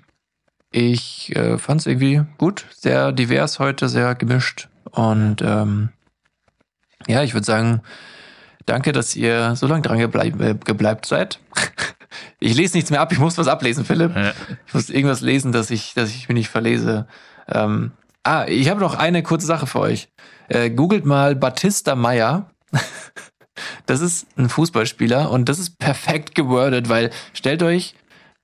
ich äh, fand es irgendwie gut, sehr divers heute, sehr gemischt und ähm, ja, ich würde sagen, danke, dass ihr so lange dran gebleib, äh, gebleibt seid. ich lese nichts mehr ab, ich muss was ablesen, Philipp. Ja. Ich muss irgendwas lesen, dass ich, dass ich mich nicht verlese. Ähm, ah, ich habe noch eine kurze Sache für euch. Äh, googelt mal Batista Meyer. Das ist ein Fußballspieler und das ist perfekt gewordet, weil stellt euch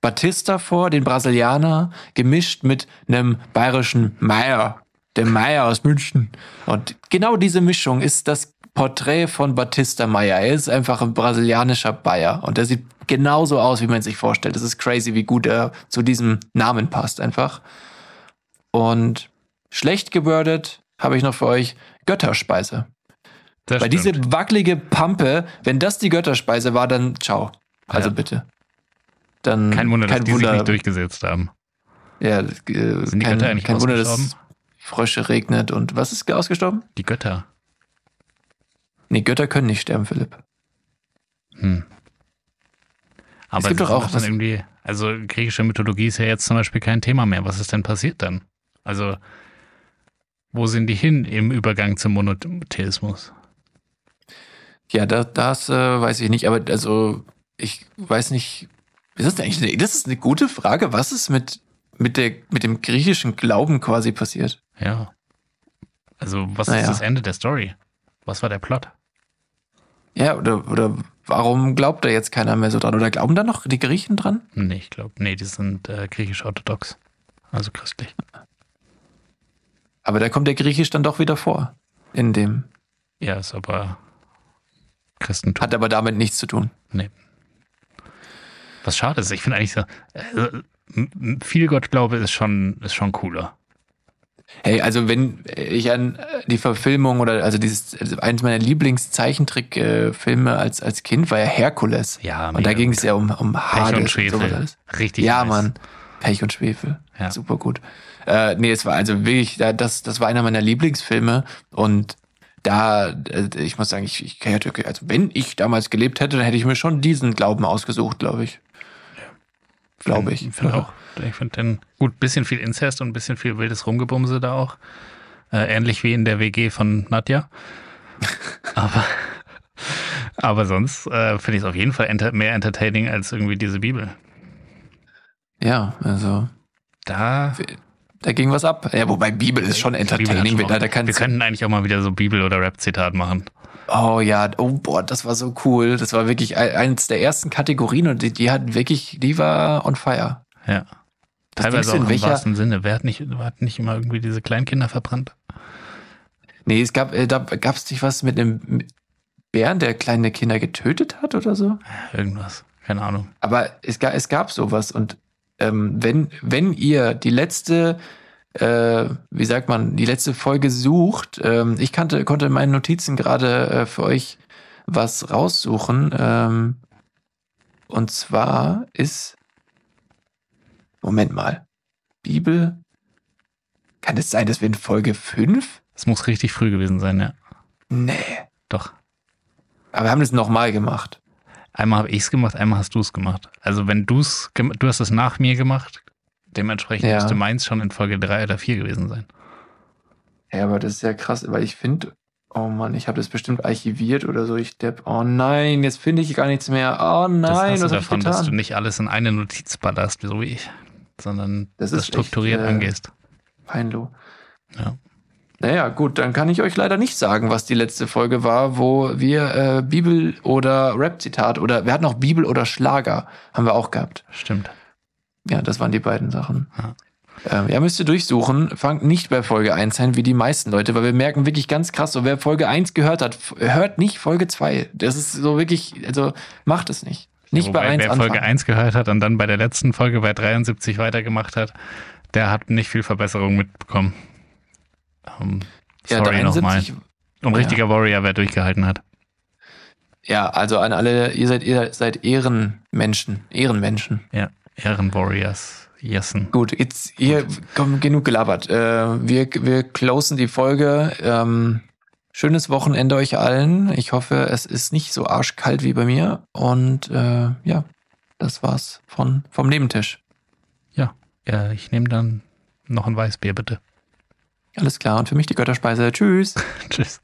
Batista vor, den Brasilianer, gemischt mit einem bayerischen Meyer, der Meyer aus München. Und genau diese Mischung ist das Porträt von Batista Meyer. Er ist einfach ein brasilianischer Bayer und er sieht genauso aus, wie man sich vorstellt. Das ist crazy, wie gut er zu diesem Namen passt einfach. Und schlecht gewordet habe ich noch für euch Götterspeise. Das Weil stimmt. diese wackelige Pampe, wenn das die Götterspeise war, dann ciao. Also Ja. bitte. Dann kein Wunder, dass kein die sich Wunder. nicht durchgesetzt haben. Ja, äh, Sind die kein, Götter eigentlich kein Wunder, dass Frösche regnet und was ist ausgestorben? Die Götter. Nee, Götter können nicht sterben, Philipp. Hm. Aber gibt das doch auch was- irgendwie, also griechische Mythologie ist ja jetzt zum Beispiel kein Thema mehr. Was ist denn passiert dann? Also, wo sind die hin im Übergang zum Monotheismus? Ja, das, das äh, weiß ich nicht, aber also ich weiß nicht. Ist das, eigentlich eine, das ist eine gute Frage. Was ist mit, mit, der, mit dem griechischen Glauben quasi passiert? Ja. Also, was Naja. ist das Ende der Story? Was war der Plot? Ja, oder, oder warum glaubt da jetzt keiner mehr so dran? Oder glauben da noch die Griechen dran? Nee, ich glaube, nee, die sind äh, griechisch-orthodox. Also christlich. Aber da kommt der Griechisch dann doch wieder vor. In dem. Ja, ist aber Christentum. Hat aber damit nichts zu tun. Nee. Was schade ist, ich finde eigentlich so, äh, m- viel Gottglaube ist schon, ist schon cooler. Hey, also wenn ich an äh, die Verfilmung oder also dieses also eines meiner Lieblingszeichentrickfilme als als Kind war ja Herkules. Ja, und da ging es ja um um Pech Hades und und Schwefel. alles. Richtig Ja, nice. Mann. Pech und Schwefel. Ja. Super gut. Äh, nee, es war also wirklich, da- das, das war einer meiner Lieblingsfilme und da, äh, ich muss sagen, ich, ich hätte, also wenn ich damals gelebt hätte, dann hätte ich mir schon diesen Glauben ausgesucht, glaube ich. Glaube ich. Ich finde auch. Ich finde den gut, bisschen viel Inzest und ein bisschen viel wildes Rumgebumse da auch. Äh, ähnlich wie in der WG von Nadja. aber, aber sonst äh, finde ich es auf jeden Fall enter mehr entertaining als irgendwie diese Bibel. Ja, also Da da ging was ab. Ja, wobei Bibel ist schon entertaining. schon da, da wir könnten eigentlich auch mal wieder so Bibel- oder Rap-Zitat machen. Oh ja, oh boah, das war so cool. Das war wirklich ein- eins der ersten Kategorien und die, die hat wirklich, die war on fire. Ja. Was denkst Teilweise auch in im welcher- wahrsten Sinne. Wer hat nicht, hat nicht immer irgendwie diese Kleinkinder verbrannt? Nee, es gab, äh, da gab es nicht was mit einem Bären, der kleine Kinder getötet hat oder so. Irgendwas. Keine Ahnung. Aber es gab, es gab sowas und ähm, wenn, wenn ihr die letzte, äh, wie sagt man, die letzte Folge sucht, ähm, ich kannte, konnte in meinen Notizen gerade äh, für euch was raussuchen. Ähm, und zwar ist, Moment mal, Bibel, kann es sein, dass wir in Folge 5? Es muss richtig früh gewesen sein, ja. Nee. Doch. Aber wir haben das nochmal gemacht. Einmal habe ich es gemacht, einmal hast du es gemacht. Also wenn du es, du hast es nach mir gemacht, dementsprechend Ja. müsste meins schon in Folge 3 oder 4 gewesen sein. Ja, aber das ist ja krass, weil ich finde, oh Mann, ich habe das bestimmt archiviert oder so. Ich depp, oh nein, jetzt finde ich gar nichts mehr. Oh das nein, hast was du davon, dass du nicht alles in eine Notiz ballerst, so wie ich, sondern Das das, ist echt, strukturiert äh, angehst. Peinlo. Ja. Naja, gut, dann kann ich euch leider nicht sagen, was die letzte Folge war, wo wir äh, Bibel oder Rap-Zitat oder wir hatten auch Bibel oder Schlager, haben wir auch gehabt. Stimmt. Ja, das waren die beiden Sachen. Ja. Ähm, ja, müsst ihr durchsuchen. Fangt nicht bei Folge 1 an, wie die meisten Leute, weil wir merken wirklich ganz krass, so wer Folge 1 gehört hat, hört nicht Folge 2. Das ist so wirklich, also macht es nicht. Nicht Wobei, bei 1 wer anfangen. Folge 1 gehört hat und dann bei der letzten Folge bei 73 weitergemacht hat, der hat nicht viel Verbesserung mitbekommen. Ähm, ja, sorry nochmal. 73. Und richtiger Warrior, wer durchgehalten hat. Ja, also an alle, ihr seid, ihr seid Ehrenmenschen, Ehrenmenschen. Ja, Ehrenwarriors. Jessen. Gut, jetzt hier komm, genug gelabert. Äh, wir, wir closen die Folge. Ähm, schönes Wochenende euch allen. Ich hoffe, es ist nicht so arschkalt wie bei mir. Und äh, ja, das war's von, vom Nebentisch. Ja, ich nehme dann noch ein Weißbier, bitte. Alles klar. Und für mich die Götterspeise. Tschüss. Tschüss.